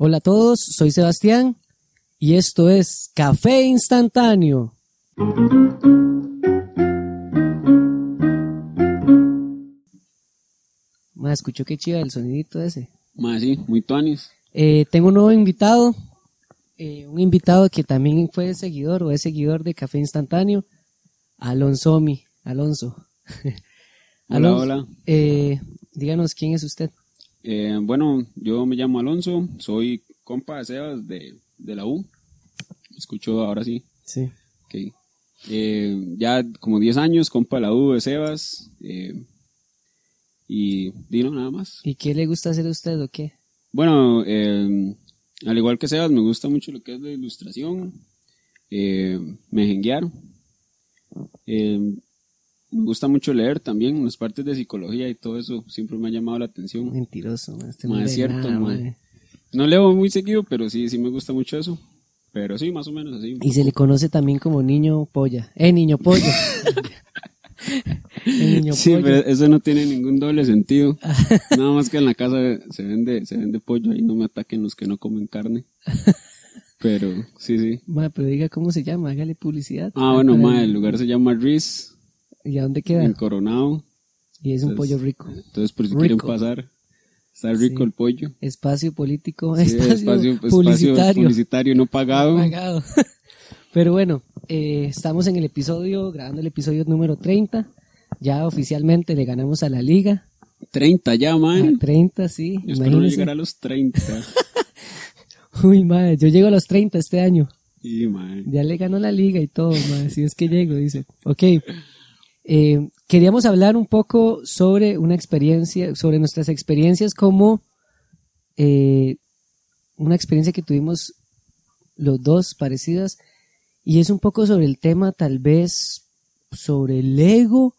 Hola a todos, soy Sebastián y esto es Café Instantáneo. Ma, escuchó qué chiva el sonidito ese. Más sí, muy tuanis. Eh, tengo un nuevo invitado, eh, un invitado que también fue seguidor o es seguidor de Café Instantáneo, Alonso Mi, Alonso. Hola, Alonso, hola. eh, díganos quién es usted. Eh, bueno, yo me llamo Alonso, soy compa de Sebas de, de la U. Escucho ahora sí. Sí. ok. Eh, ya como 10 años, compa de la U de Sebas. eh, y Dino, nada más. ¿Y qué le gusta hacer a usted o qué? Bueno, eh, al igual que Sebas, me gusta mucho lo que es la ilustración, eh, mejenguear. Eh, me gusta mucho leer también, las partes de psicología y todo eso siempre me ha llamado la atención. Mentiroso, ma, este Ma, no es cierto, nada. No leo muy seguido, pero sí, sí me gusta mucho eso. Pero sí, más o menos así. Y se le conoce también como niño polla. Eh, niño niño Sí, pollo. pero eso no tiene ningún doble sentido. Nada más que en la casa se vende, se vende pollo y no me ataquen los que no comen carne. Pero sí, sí. Ma, pero diga cómo se llama, hágale publicidad. Ah, bueno, ma, el lugar se llama Riz, ¿Y a dónde queda? en Coronado. Y es un Entonces, pollo rico. Entonces, por si Rico. quieren pasar, está rico Sí. el pollo. Espacio político, Sí, espacio, espacio publicitario. publicitario no pagado. Pagado. Pero bueno, eh, estamos en el episodio, grabando el episodio número 30. Ya oficialmente le ganamos a la liga. 30 ya, A man. 30, sí. Yo espero no Imagínense. llegar a los 30. Uy, madre, yo llego a los 30 este año. Y, man. Ya le ganó la liga y todo, madre, si es que llego, dice. Ok. Eh, queríamos hablar un poco sobre una experiencia, sobre nuestras experiencias como eh, una experiencia que tuvimos los dos parecidas y es un poco sobre el tema tal vez sobre el ego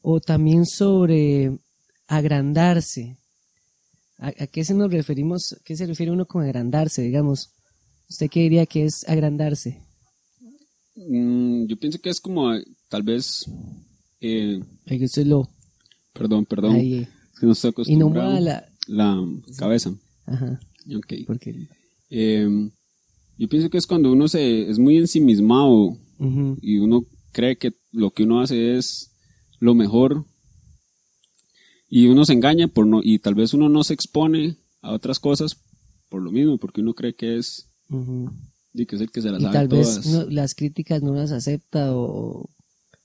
o también sobre agrandarse. ¿A, qué se nos referimos? ¿A qué se refiere uno con agrandarse, digamos? ¿Usted qué diría que es agrandarse? Mm, yo pienso que es como, tal vez, eh, Ay, que usted lo... perdón, perdón, ahí, eh. es que no estoy y no acostumbrado. la... la cabeza. Ajá, Ok. porque... Eh, yo pienso que es cuando uno se es muy ensimismado ujú, y uno cree que lo que uno hace es lo mejor y uno se engaña por no y tal vez uno no se expone a otras cosas por lo mismo porque uno cree que es ujú. y que es el que se las Y sabe tal todas. vez no- las críticas no las acepta o,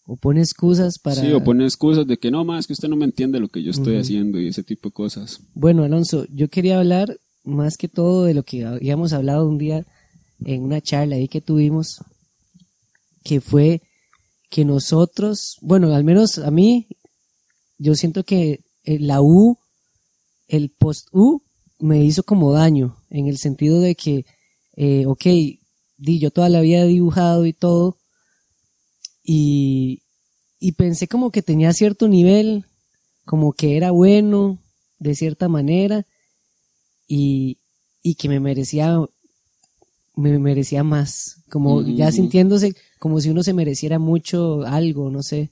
o pone excusas para... Sí, o pone excusas de que no más que usted no me entiende lo que yo estoy haciendo y ese tipo de cosas. Bueno, Alonso, yo quería hablar más que todo de lo que habíamos hablado un día en una charla ahí que tuvimos, que fue que nosotros, bueno, al menos a mí, yo siento que eh, la U, el post-U, me hizo como daño, en el sentido de que, eh, ok, di, yo toda la vida he dibujado y todo, y, y pensé como que tenía cierto nivel, como que era bueno, de cierta manera, y, y que me merecía, me merecía más, como ya sintiéndose como si uno se mereciera mucho algo, no sé,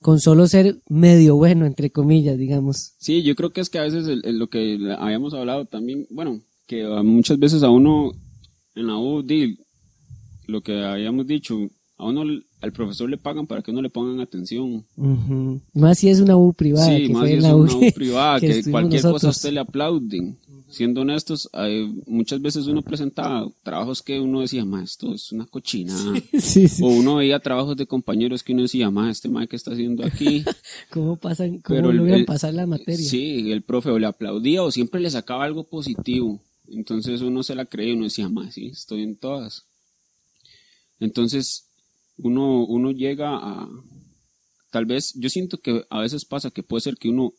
con solo ser medio bueno, entre comillas, digamos. Sí, yo creo que es que a veces el- el- lo que habíamos hablado también, bueno, que muchas veces a uno en la U, di, lo que habíamos dicho, a uno al profesor le pagan para que uno le pongan atención. Más si es una U privada, sí, que más fue si es U una U que- privada, que que, cualquier cosa a nosotros. usted le aplauden. Siendo honestos, hay- muchas veces uno presentaba trabajos que uno decía, ma, esto es una cochina. sí, sí. O uno veía trabajos de compañeros que uno decía, ma, este ma, ¿qué está haciendo aquí? ¿Cómo pasan, cómo Pero logran el- pasar la materia? Sí, el profe o le aplaudía o siempre le sacaba algo positivo. Entonces uno se la creía y uno decía, más sí, estoy en todas. Entonces uno, uno llega a... Tal vez, yo siento que a veces pasa que puede ser que uno,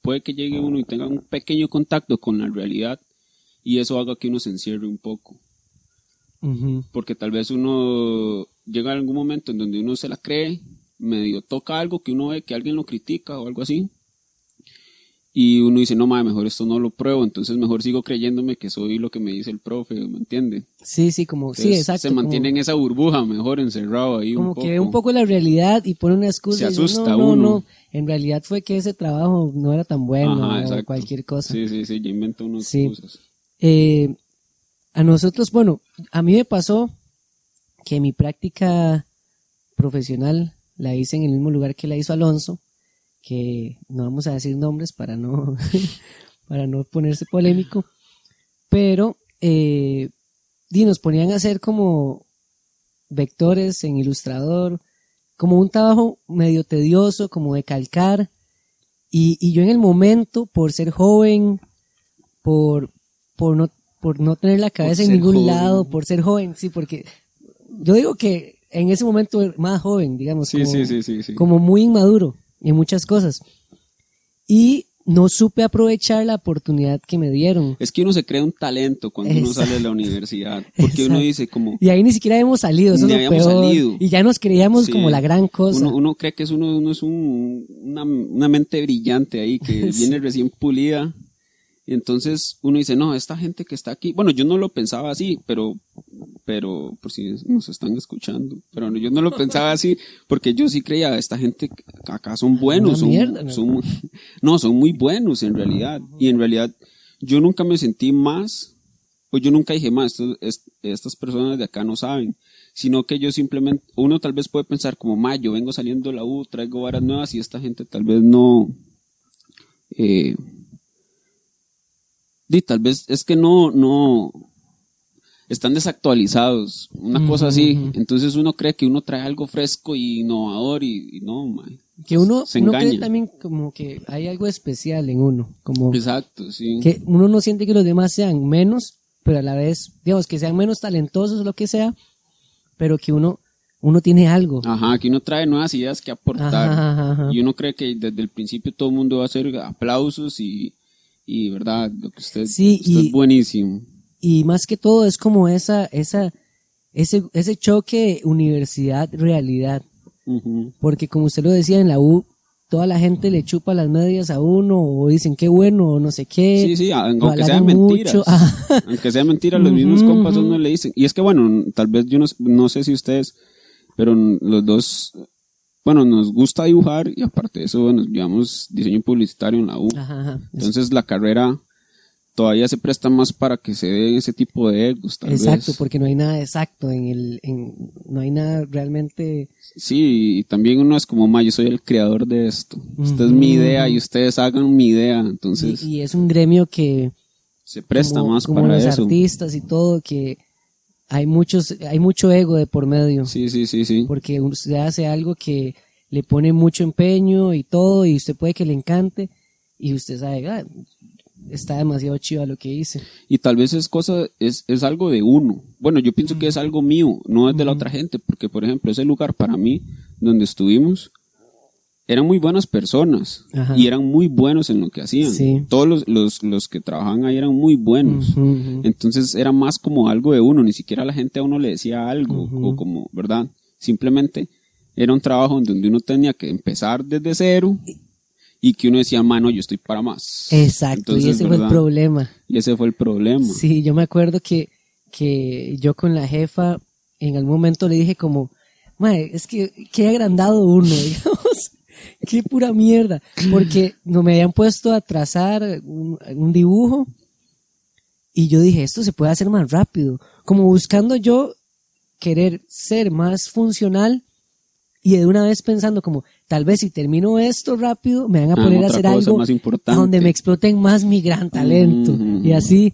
puede que llegue uno y tenga un pequeño contacto con la realidad y eso haga que uno se encierre un poco. Porque tal vez uno llega a algún momento en donde uno se la cree, medio toca algo que uno ve que alguien lo critica o algo así. Y uno dice, no, madre, mejor esto no lo pruebo, entonces mejor sigo creyéndome que soy lo que me dice el profe, ¿me entiende? Sí, sí, como, sí, exacto. Se como- mantiene en esa burbuja, mejor encerrado ahí como un poco. que ve un poco la realidad y pone una excusa. Se dice, asusta no, no, uno. no, en realidad fue que ese trabajo no era tan bueno Ajá, o cualquier cosa. Sí, sí, sí, ya inventa unas Sí. cosas. Eh, a nosotros, bueno, a mí me pasó que mi práctica profesional la hice en el mismo lugar que la hizo Alonso, que no vamos a decir nombres para no, para no ponerse polémico, pero eh, y nos ponían a hacer como vectores en ilustrador, como un trabajo medio tedioso, como de calcar, y, y yo en el momento, por ser joven, por, por no, por no tener la cabeza en ningún joven. lado, por ser joven, sí, porque yo digo que en ese momento más joven, digamos, Sí, como, sí, sí, sí, sí. como muy inmaduro en muchas cosas. Y no supe aprovechar la oportunidad que me dieron. Es que uno se crea un talento cuando uno sale de la universidad. Porque uno Exacto. dice como... Y ahí ni siquiera hemos salido, eso Ni es lo peor. salido. Y ya nos creíamos Sí. como la gran cosa. Uno, uno cree que es uno, uno es un, una, una mente brillante ahí que Sí. viene recién pulida. Entonces uno dice, no, esta gente que está aquí, bueno, yo no lo pensaba así, pero, pero, por si nos están escuchando, pero no, yo no lo pensaba así, porque yo sí creía, esta gente acá son buenos, son, mierda, ¿no? son- no, son muy buenos en realidad. Y en realidad yo nunca me sentí más, pues yo nunca dije más, es- estas personas de acá no saben, sino que yo simplemente, uno tal vez puede pensar como, ma, yo vengo saliendo de la U, traigo varas nuevas y esta gente tal vez no, eh, di, tal vez es que no, no, están desactualizados, una cosa así, entonces uno cree que uno trae algo fresco y innovador y, y no, ma, que uno, se uno engaña. cree también como que hay algo especial en uno. Como Exacto, sí. que uno no siente que los demás sean menos, pero a la vez, digamos, que sean menos talentosos o lo que sea, pero que uno, uno tiene algo. Ajá, que uno trae nuevas ideas que aportar. Ajá, ajá, ajá. Y uno cree que desde el principio todo el mundo va a hacer aplausos y, y verdad, lo que usted, Sí, usted y- es buenísimo. Y más que todo es como esa, esa, ese, ese choque universidad-realidad. Porque como usted lo decía en la U, toda la gente le chupa las medias a uno o dicen qué bueno o no sé qué. Sí, sí, aunque sean halagan mentiras. aunque sean mentiras, los mismos compas ujú. le dicen. Y es que bueno, tal vez yo no, no sé si ustedes, pero los dos, bueno, nos gusta dibujar y aparte de eso, bueno, llevamos diseño publicitario en la U. Ajá, ajá. Entonces la carrera todavía se presta más para que se den ese tipo de egos, tal Exacto, vez. porque no hay nada exacto en el, en, no hay nada realmente. Sí, y también uno es como, ma, yo soy el creador de esto. Esta es mi idea y ustedes hagan mi idea. Entonces, Y, y es un gremio que se presta como, más como para los eso. artistas y todo que hay muchos, hay mucho ego de por medio. Sí, sí, sí, sí. porque usted hace algo que le pone mucho empeño y todo, y usted puede que le encante, y usted sabe, "Ah, está demasiado chiva lo que hice. Y tal vez es cosa, es, es algo de uno. Bueno, yo pienso que es algo mío, no es de la otra gente, porque por ejemplo, ese lugar para mí, donde estuvimos, eran muy buenas personas Ajá. y eran muy buenos en lo que hacían. Sí. Todos los, los, los que trabajaban ahí eran muy buenos. Entonces era más como algo de uno, ni siquiera la gente a uno le decía algo, o como, ¿verdad? Simplemente era un trabajo en donde uno tenía que empezar desde cero y que uno decía, mano, yo estoy para más. Exacto, y ese fue el problema. Y ese fue el problema. Sí, yo me acuerdo que, que yo con la jefa en algún momento le dije como, es que qué agrandado uno, digamos, qué pura mierda, porque no me habían puesto a trazar un, un dibujo. Y yo dije, esto se puede hacer más rápido, como buscando yo querer ser más funcional y de una vez pensando como, tal vez si termino esto rápido, me van a Ah, poner a hacer algo más donde me exploten más mi gran talento. Ujú. y así,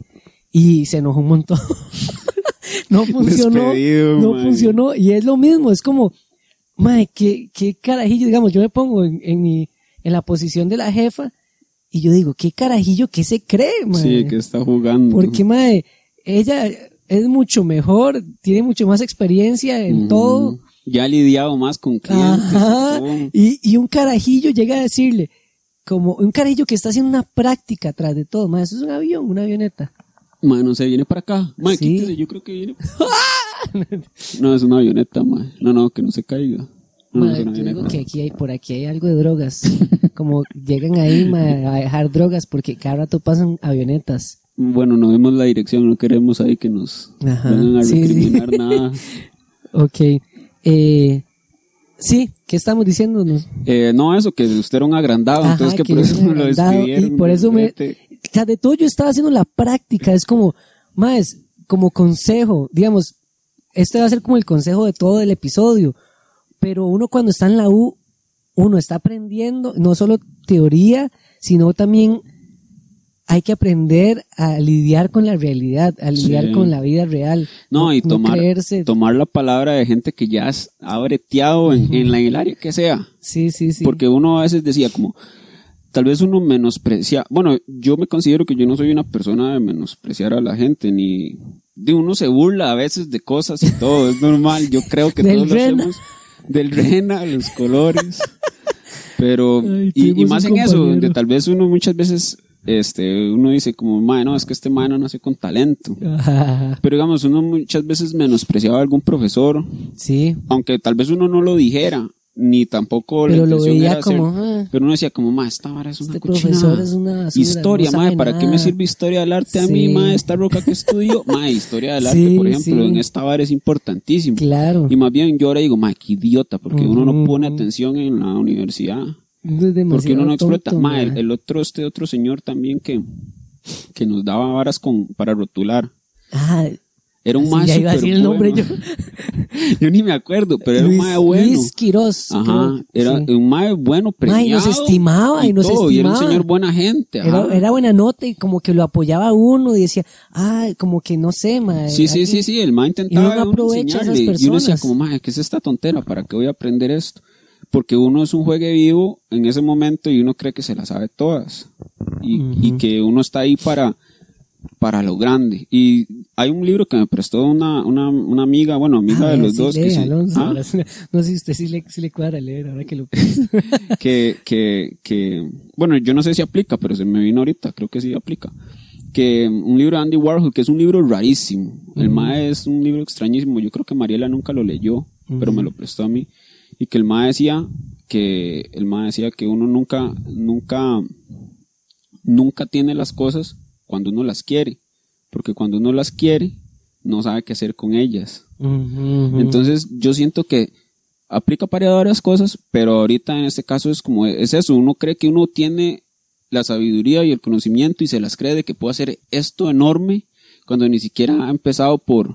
y se enojó un montón. no funcionó, Despedido, no mae. funcionó. Y es lo mismo, es como, mae, qué, qué carajillo, digamos, yo me pongo en, en mi, en la posición de la jefa y yo digo, qué carajillo, ¿qué se cree, mae? Sí, que está jugando. Porque, mae, ella es mucho mejor, tiene mucho más experiencia en todo. Ya ha lidiado más con clientes. Ajá. y. Y, un carajillo llega a decirle, como un carajillo que está haciendo una práctica atrás de todo, mae, eso es un avión, una avioneta. Ma, no sé, viene para acá. Ma, Sí. quítese, yo creo que viene. no, es una avioneta, ma. No, no, que no se caiga. No, una yo digo que aquí hay, por aquí hay algo de drogas. Como llegan ahí mae, a dejar drogas porque cada rato pasan avionetas. Bueno, no vemos la dirección, no queremos ahí que nos Ajá, vengan a sí, sí. recriminar nada. Ok. Eh, sí, ¿qué estamos diciéndonos? Eh, no, eso, que usted era un agrandado, Ajá, entonces que que por eso me lo agrandado, y despidieron. por eso me- sea, de todo yo estaba haciendo la práctica, es como, más, como consejo, digamos, este va a ser como el consejo de todo el episodio, pero uno cuando está en la U, uno está aprendiendo no solo teoría, sino también hay que aprender a lidiar con la realidad, a lidiar Sí. con la vida real. No, y tomar, creerse- tomar la palabra de gente que ya ha breteado en, en la, en el área que sea. Sí, sí, sí. Porque uno a veces decía como, tal vez uno menosprecia, bueno, yo me considero que yo no soy una persona de menospreciar a la gente, ni de uno se burla a veces de cosas y todo, es normal, yo creo que todos lo hacemos, del rena, los colores, pero, Ay, y, más en eso, donde tal vez uno muchas veces, este, uno dice como, "Mae, no, es que este man no nace con talento. Ajá. Pero digamos, uno muchas veces menospreciaba a algún profesor, Sí, aunque tal vez uno no lo dijera, ni tampoco la pero lo intención veía era hacer- como, ah, pero uno decía como, ma, esta vara es una este profesor es una basura, Historia, no ma, ¿para qué me sirve historia del arte a mí, ma, esta roca que estudio? Ma, historia del arte, Sí, por ejemplo, sí. en esta vara es importantísimo. Claro. Y más bien yo ahora digo, ma, qué idiota, porque uno no pone atención en la universidad. Es Porque uno no explota. tonto, ma, el, el otro, este otro señor también que, que nos daba varas con, para rotular. Ah, Era un sí, mae ya iba a decir el nombre bueno. yo. Yo ni me acuerdo, pero era un Luis, mae bueno. Luis Quirós. Ajá, creo, era sí. un mae bueno, premiado. Mae, nos estimaba y nos todo, Y era un estimaba. señor buena gente. Era, era buena nota y como que lo apoyaba a uno y decía, ah, como que no sé, ma. Sí, sí, sí, sí, el mae intentaba Y uno aprovecha a esas enseñarle, Y uno decía personas. como, mae, ¿qué es esta tontera? ¿Para qué voy a aprender esto? Porque uno es un juegue vivo en ese momento y uno cree que se las sabe todas. Y, y que uno está ahí para, para lo grande. Y hay un libro que me prestó una, una, una amiga, bueno, amiga Ah, de los sí dos, lee, que, Alonso, ¿Ah? no sé si usted sí le, sí le cuadra leer ahora que lo que, que, que, bueno, yo no sé si aplica, pero se me vino ahorita, creo que sí aplica. Que un libro de Andy Warhol, que es un libro rarísimo. El MAE es un libro extrañísimo. Yo creo que Mariela nunca lo leyó, pero me lo prestó a mí. Y que el MAE decía que, el MAE decía que uno nunca, nunca, nunca tiene las cosas cuando uno las quiere. Porque cuando uno las quiere, no sabe qué hacer con ellas. Entonces, yo siento que aplica para varias cosas, pero ahorita en este caso es como, es eso, uno cree que uno tiene la sabiduría y el conocimiento y se las cree de que puede hacer esto enorme cuando ni siquiera ha empezado por,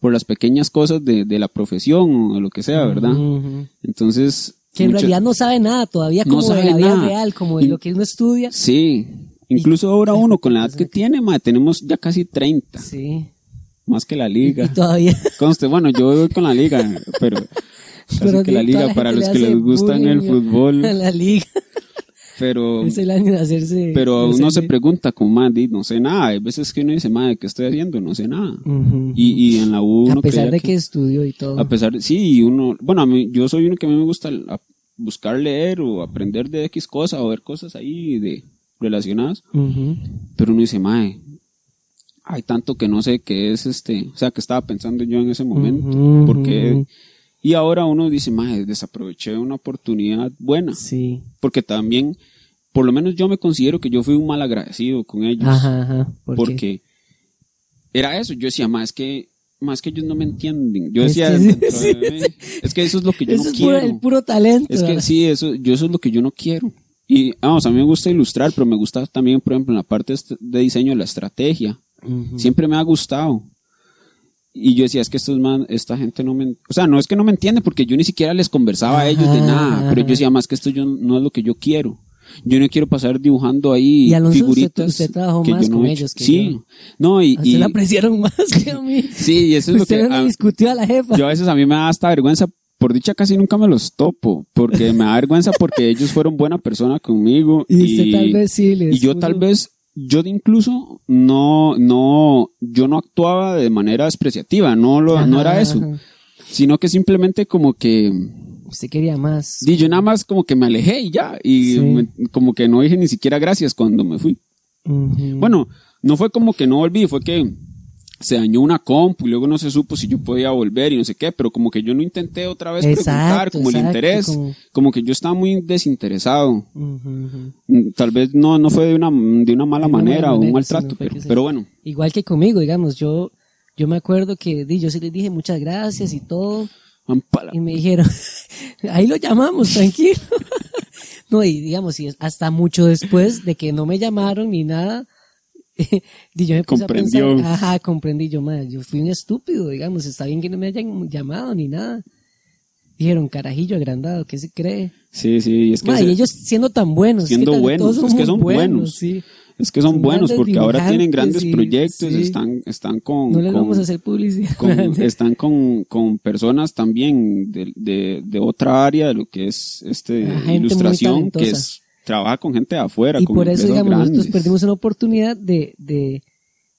por las pequeñas cosas de, de la profesión o de lo que sea, ¿verdad? Entonces... Que en realidad no sabe nada todavía No como de sabe la vida nada. real, como de Y- lo que uno estudia. Sí, incluso ahora uno con la edad que tiene, madre, tenemos ya casi 30, Sí. más que la Y liga. todavía. Conste, bueno, yo voy con la liga, pero Pero que la liga para gente los que les gustan el fútbol, la liga. pero Es el año de hacerse. pero de uno se hacerse- pregunta como madre, no sé nada, hay veces que uno dice, madre, ¿qué estoy haciendo? No sé nada. Ujú. Y, y en la U uno a pesar de que estudió y todo. a pesar de, sí, y uno, bueno, a mí, yo soy uno que a mí me gusta buscar leer o aprender de X cosa o ver cosas ahí de relacionadas, pero uno dice, madre, hay tanto que no sé qué es este, o sea, que estaba pensando yo en ese momento, Ujú, porque ujú. y ahora uno dice, madre, desaproveché una oportunidad buena, Sí. porque también, por lo menos yo me considero que yo fui un mal agradecido con ellos, Ajá, ajá. ¿Por qué? porque era eso, yo decía, más que más que ellos no me entienden. Yo Es decía, que sí, dentro sí. de mí, es que eso es lo que yo no es puro, quiero. el puro talento. Es que ¿verdad? sí, eso, yo eso es lo que yo no quiero. Y vamos, a mí me gusta ilustrar, pero me gusta también, por ejemplo, en la parte de diseño, la estrategia. Ujú. Siempre me ha gustado. Y yo decía, es que estos man, esta gente no me... O sea, no es que no me entiende, porque yo ni siquiera les conversaba a ellos de Ajá, nada. Pero yo decía, más que esto yo, no es lo que yo quiero. Yo no quiero pasar dibujando ahí Y Alonso, usted- figuritas usted trabajó que más yo no con he ellos que Sí, yo. no, y... Usted y- la apreciaron más que a mí. sí, y eso es lo usted que... no le a- discutió a la jefa. yo a veces a mí me da hasta vergüenza, por dicha casi nunca me los topo, porque me da vergüenza porque ellos fueron buena persona conmigo. y usted tal vez sí les y yo tal vez, yo de incluso no, no, yo no actuaba de manera despreciativa, no lo, no era eso, ajá. sino que simplemente como que, Usted quería más. di, yo nada más como que me alejé y ya, y Sí. me- como que no dije ni siquiera gracias cuando me fui. Bueno, no fue como que no volví, fue que se dañó una compu y luego no se supo si yo podía volver y no sé qué, pero como que yo no intenté otra vez preguntar Exacto, como el exacto, interés, como- como... que yo estaba muy desinteresado. Ujú, ujú. Mm, Tal vez no, no fue de una, de una mala De una manera o un maltrato, pero, pero bueno. Igual que conmigo, digamos, yo, yo me acuerdo que di, yo sí les dije muchas gracias y todo, ampala. y me dijeron, ahí lo llamamos, tranquilo. No, y digamos, y hasta mucho después de que no me llamaron ni nada, y yo me puse Comprendió. a pensar, ajá, comprendí yo, madre, yo fui un estúpido, digamos, está bien que no me hayan llamado ni nada. Dijeron, carajillo agrandado, ¿qué se cree? Sí, sí, es que, Ma, se- y ellos siendo tan buenos. es que Siendo buenos, todos es que son buenos. sí. es que son son buenos porque ahora tienen grandes proyectos, sí. están, están con, No les con- vamos a hacer publicidad. con- están con, con personas también de, de, de otra área de lo que es este ilustración, que es, trabaja con gente de afuera, y con por eso, digamos, nosotros perdimos una oportunidad de, de,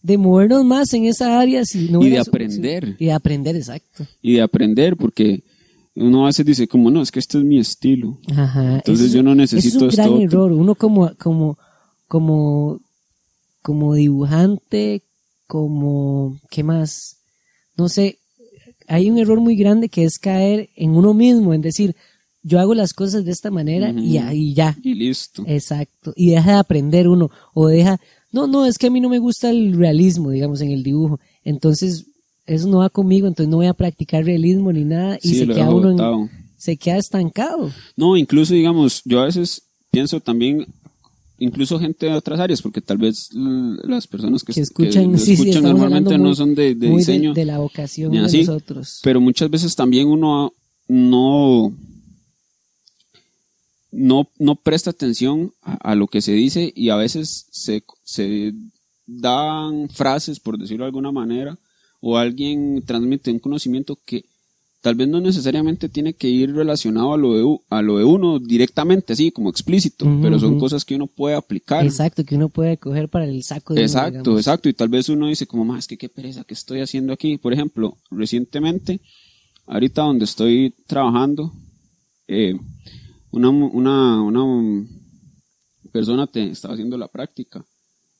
de movernos más en esa área. Si no Y de aprender. Y de aprender, exacto. y de aprender, porque uno a veces dice como, no, es que este es mi estilo. Ajá. Entonces es- yo no necesito es un esto gran error. Uno como, como, como, como dibujante, como, ¿qué más? No sé, hay un error muy grande que es caer en uno mismo, en decir, yo hago las cosas de esta manera y, ahí ya. Y listo. Exacto. Y deja de aprender uno. O deja, no, no, es que a mí no me gusta el realismo, digamos, en el dibujo. Entonces, eso no va conmigo, entonces no voy a practicar realismo ni nada. Y Sí, se queda uno en- se queda estancado. No, incluso, digamos, yo a veces pienso también, incluso gente de otras áreas, porque tal vez las personas que, Que escuchan, que sí, sí, escuchan estamos normalmente no son de, de diseño, de, la vocación de así, nosotros. pero muchas veces también uno no, no, no presta atención a, a lo que se dice y a veces se, se dan frases, por decirlo de alguna manera, o alguien transmite un conocimiento que tal vez no necesariamente tiene que ir relacionado a lo de, a lo de uno directamente, así como explícito, pero son cosas que uno puede aplicar. Exacto, que uno puede coger para el saco de Exacto, exacto. Y tal vez uno dice como, más que qué pereza que estoy haciendo aquí. Por ejemplo, recientemente, ahorita donde estoy trabajando, eh, una, una, una persona te estaba haciendo la práctica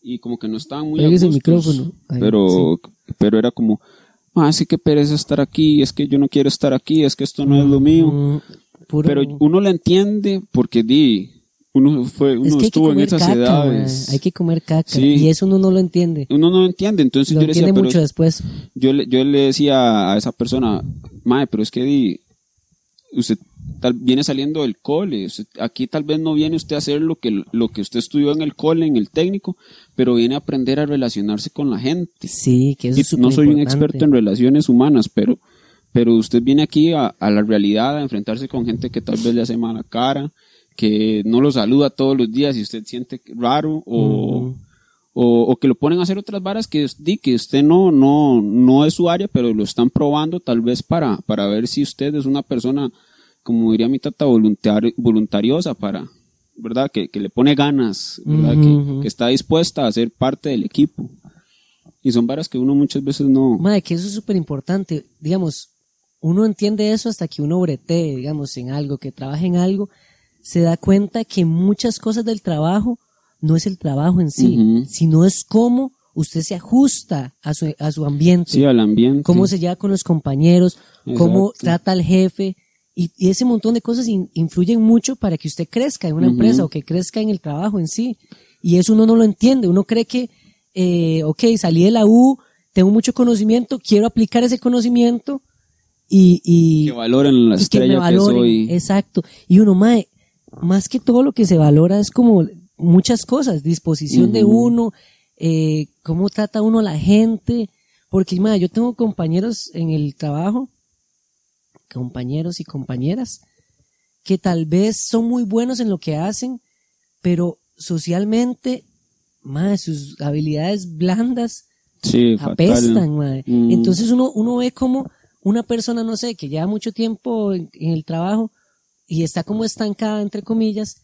y como que no estaban muy Pégase el micrófono. Ahí, pero, pero era como, ah, sí que pereza estar aquí, es que yo no quiero estar aquí, es que esto no es lo mío. Puro- Pero uno la entiende porque di, uno fue, uno es que estuvo en esas caca, edades. mae. Hay que comer caca. Sí. Y eso uno no lo entiende. Uno no lo entiende, entonces Lo yo le decía, entiende pero mucho después. yo le, yo le decía a esa persona, mae, pero es que di, usted tal, viene saliendo del cole, aquí tal vez no viene usted a hacer lo que, lo que usted estudió en el cole, en el técnico, pero viene a aprender a relacionarse con la gente. Sí, que eso Y es no soy un experto en relaciones humanas, pero, pero usted viene aquí a, a la realidad, a enfrentarse con gente que tal vez le hace mala cara, que no lo saluda todos los días y usted siente raro o, o, o que lo ponen a hacer otras varas que, di, que usted no, no, no es su área, pero lo están probando tal vez para, para ver si usted es una persona, como diría mi tata, voluntari- voluntariosa para, ¿verdad? Que, que le pone ganas, ¿verdad? Que, está dispuesta a ser parte del equipo. Y son varas que uno muchas veces no... Madre, que eso es súper importante. Digamos, uno entiende eso hasta que uno bretee, digamos, en algo, que trabaje en algo, se da cuenta que muchas cosas del trabajo no es el trabajo en sí, sino es cómo usted se ajusta a su, a su ambiente, Sí, al ambiente. cómo se lleva con los compañeros, cómo trata al jefe, y, y ese montón de cosas in- influyen mucho para que usted crezca en una empresa o que crezca en el trabajo en sí. Y eso uno no lo entiende, uno cree que, eh, ok, salí de la U, tengo mucho conocimiento, quiero aplicar ese conocimiento y, y, que valoren la y que me que, valoren. soy. Exacto. Y uno, mae, más que todo lo que se valora es como muchas cosas, disposición de uno, eh, cómo trata uno a la gente, porque mae, yo tengo compañeros en el trabajo, compañeros y compañeras, que tal vez son muy buenos en lo que hacen, pero socialmente, mae, sus habilidades blandas Sí, apestan, mae. Mm. Entonces uno, uno ve como una persona, no sé, que lleva mucho tiempo en, en el trabajo y está como estancada, entre comillas,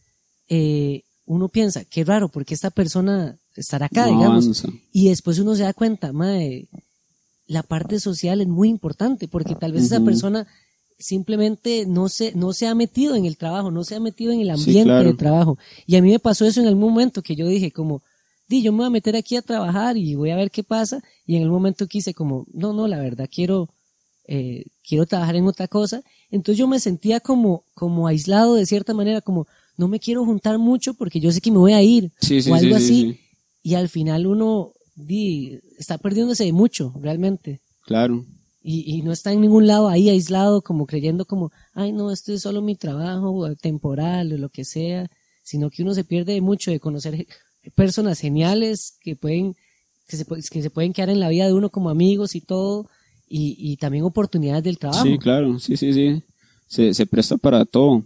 eh, uno piensa, qué raro, porque esta persona estará acá, No digamos. avanza. Y después uno se da cuenta, mae, la parte social es muy importante, porque tal vez esa persona simplemente no se, no se ha metido en el trabajo, no se ha metido en el Sí, ambiente claro. de trabajo. Y a mí me pasó eso en algún momento que yo dije como, di, yo me voy a meter aquí a trabajar y voy a ver qué pasa. Y en el momento quise como, no, no, la verdad quiero, eh, quiero trabajar en otra cosa. Entonces yo me sentía como, como aislado de cierta manera, como no me quiero juntar mucho porque yo sé que me voy a ir Sí, sí, o algo sí, sí, así. sí. Y al final uno di, está perdiéndose de mucho, realmente. Claro. Y, no está en ningún lado ahí aislado, como creyendo como, ay no, esto es solo mi trabajo temporal o lo que sea, sino que uno se pierde mucho de conocer personas geniales que pueden, que se, que se pueden quedar en la vida de uno como amigos y todo, y, también oportunidades del trabajo. Sí, claro, sí, sí, sí. Se, se presta para todo.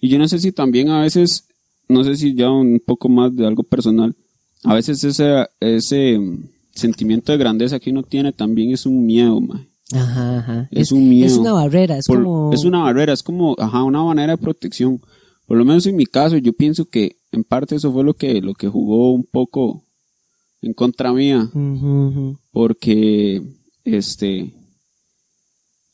Y yo no sé si también a veces, no sé si ya un poco más de algo personal, a veces ese, ese sentimiento de grandeza que uno tiene también es un miedo, ma. Ajá, ajá. Es, un miedo. Es una barrera, es Por- como... Es una barrera, es como, ajá, una manera de protección. Por lo menos en mi caso, yo pienso que en parte eso fue lo que, lo que jugó un poco en contra mía. Porque, este,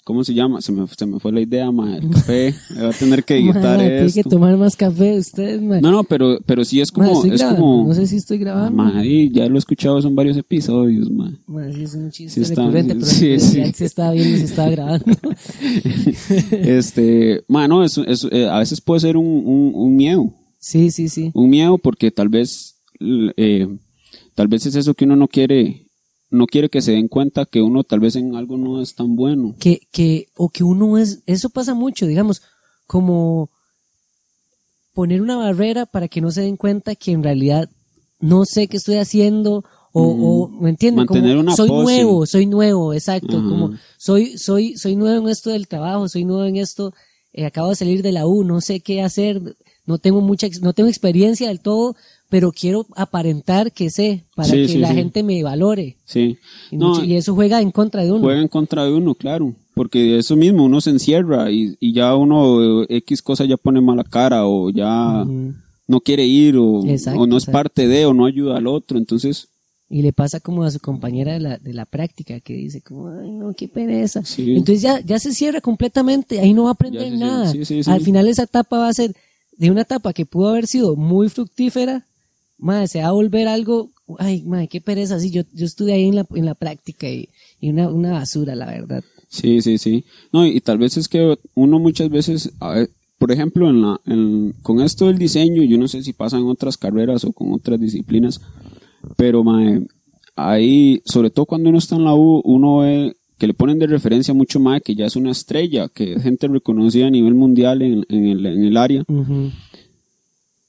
¿cómo se llama? Se me, se me fue la idea, ma, el café. Me va a tener que editar Mae, tiene que esto. tomar más café ustedes. No, no, pero, pero sí es como, es grabando, como, No sé si estoy grabando. ma, y ya lo he escuchado, son varios episodios, ma. Sí, es un chiste Sí está- recurrente, pero sí, sí. se estaba viendo, se estaba grabando. Este, mano, es, es- eh, a veces puede ser un, un, un miedo. sí, sí, sí. un miedo porque tal vez eh, tal vez es eso que uno no quiere no quiere que se den cuenta que uno tal vez en algo no es tan bueno Que, que, o que uno es, eso pasa mucho, digamos, como poner una barrera para que no se den cuenta que en realidad no sé qué estoy haciendo o, o ¿me entienden? Como, Mantener una soy pose. nuevo, soy nuevo, exacto, Ajá. como soy, soy, soy nuevo en esto del trabajo, soy nuevo en esto, eh, acabo de salir de la U, no sé qué hacer, no tengo mucha, no tengo experiencia del todo, pero quiero aparentar que sé para Sí, que sí, la sí. gente me valore. sí Y, no mucho- y eso juega en contra de uno. juega en contra de uno claro porque eso mismo uno se encierra y, y ya uno eh, x cosa ya pone mala cara o ya no quiere ir o, Exacto, o no es exacto. parte de o no ayuda al otro entonces Y le pasa como a su compañera de la, de la práctica que dice como, ay no, qué pereza. Sí. Entonces ya, ya se cierra completamente, ahí no va a aprender nada. sí, sí, sí. Al final esa etapa va a ser de una etapa que pudo haber sido muy fructífera, madre, se va a volver algo, ay madre, qué pereza, sí, yo, yo estuve ahí en la, en la práctica y, y una, una basura, la verdad. Sí, sí, sí. No, y tal vez es que uno muchas veces, a ver, por ejemplo, en la, en- con esto del diseño, yo no sé si pasa en otras carreras o con otras disciplinas, pero mae, ahí, sobre todo cuando uno está en la U, uno ve que le ponen de referencia mucho más que ya es una estrella, que es gente reconocida a nivel mundial en, en el, en el área. Ujú.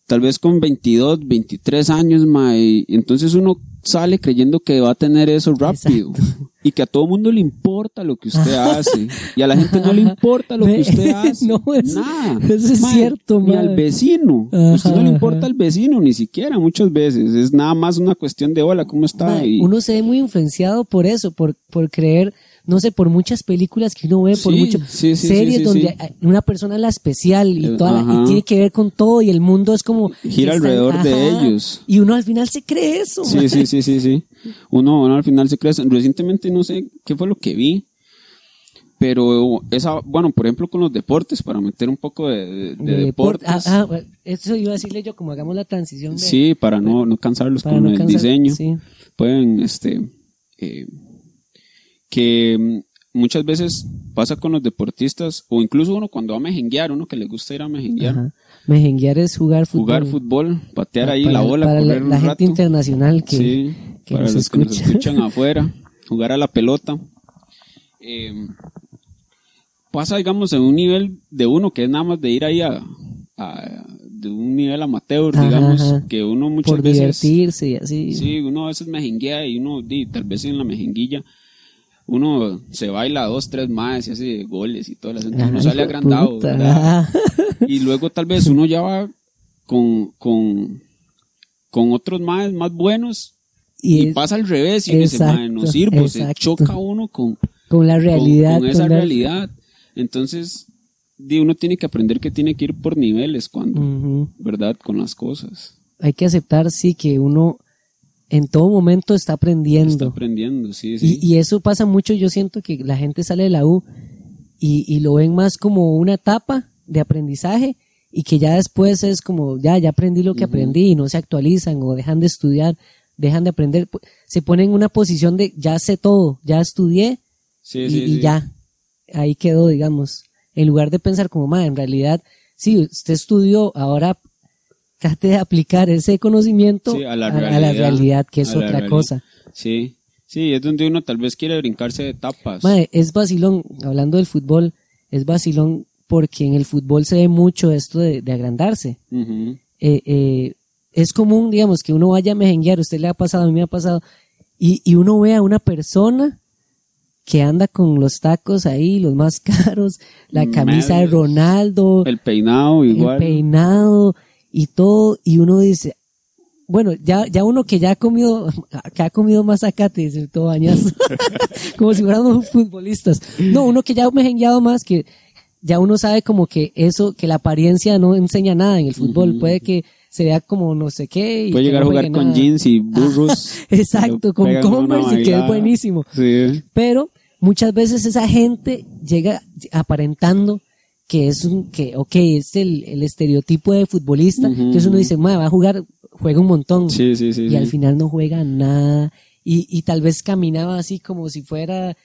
Tal vez con 22, 23 años, mae, y entonces uno sale creyendo que va a tener eso rápido. Y que a todo mundo le importa lo que usted hace. Y a la gente no le importa lo que usted hace. no, eso- Nada. eso es cierto, Ni al vecino. Ajá, usted no le importa ajá. al vecino, ni siquiera muchas veces. Es nada más una cuestión de hola, ¿cómo está? Y- uno se ve muy influenciado por eso, por, por creer, no sé, por muchas películas que uno ve, por Sí, muchas sí, sí, series donde una persona es la especial y, toda la- y tiene que ver con todo y el mundo es como... Gira están- alrededor de ellos. Y uno al final se cree eso. Sí, sí, sí, sí, sí. Uno, uno al final se cree. Recientemente no sé qué fue lo que vi. Pero esa, bueno, por ejemplo con los deportes, para meter un poco de, de- de De deport- deportes. ah, ah, eso iba a decirle yo, como hagamos la transición. de- Sí, para no, no cansarlos con no el cansar- diseño. sí. Pueden, este, eh, que mm, muchas veces pasa con los deportistas, o incluso uno cuando va a mejenguear, uno que le gusta ir a mejenguear, Ajá. Mejenguear es jugar fútbol. jugar fútbol, patear ahí Para- la bola, para correr la, un la rato. gente internacional que, sí, que para nos los que nos escucha. escuchan afuera, jugar a la pelota. Eh, pasa, digamos, en un nivel de uno que es nada más de ir ahí a, a- de un nivel amateur, Ajá, digamos, ajá. que uno muchas por veces divertirse y así. Sí, uno a veces mejenguea y uno, di, tal vez en la mejenguilla, uno se baila dos, tres más y hace goles y todo, el asunto, uno sale hijo de agrandado. Y luego tal vez uno ya va con, con, con otros más, más buenos y, Y es- pasa al revés y uno dice, "Mae, no Exacto, sirvo, se choca uno con, con la realidad. con, esa con la- realidad. Entonces, uno tiene que aprender que tiene que ir por niveles cuando. ¿verdad? Con las cosas. Hay que aceptar, sí, que uno en todo momento está aprendiendo. Está aprendiendo, sí, sí. Y, y eso pasa mucho, yo siento que la gente sale de la U y, y lo ven más como una etapa de aprendizaje y que ya después es como, ya, ya aprendí lo que aprendí y no se actualizan o dejan de estudiar, dejan de aprender, se ponen en una posición de ya sé todo, ya estudié Sí, y, sí, y sí. ya, ahí quedó, digamos, en lugar de pensar como, ma, en realidad, sí, usted estudió, ahora trate de aplicar ese conocimiento Sí, a la a la realidad, realidad, que es otra realidad. cosa. Sí, sí, es donde uno tal vez quiere brincarse de etapas. Mae, es vacilón, hablando del fútbol, es vacilón porque en el fútbol se ve mucho esto de, de agrandarse. Ujú. Eh, eh, es común, digamos, que uno vaya a mejenguear, usted le ha pasado, a mí me ha pasado, y, y uno ve a una persona que anda con los tacos ahí, los más caros, la camisa de Medios. Ronaldo, El peinado el igual. peinado y todo, y uno dice, bueno, ya, ya uno que ya ha comido, que ha comido más zacate, dice todo bañazo, como si fuéramos futbolistas. No, uno que ya ha mejengueado más, que ya uno sabe como que eso, que la apariencia no enseña nada en el fútbol, puede que se vea como no sé qué. y Puede llegar no a jugar con nada. jeans y burros. Exacto, con Converse y que es buenísimo. Sí. Pero muchas veces esa gente llega aparentando que es un, que, ok, es el, el estereotipo de futbolista. Entonces uno dice, "Ma, va a jugar, juega un montón. Sí, sí, sí. y sí. al final no juega nada. Y, y tal vez caminaba así como si fuera...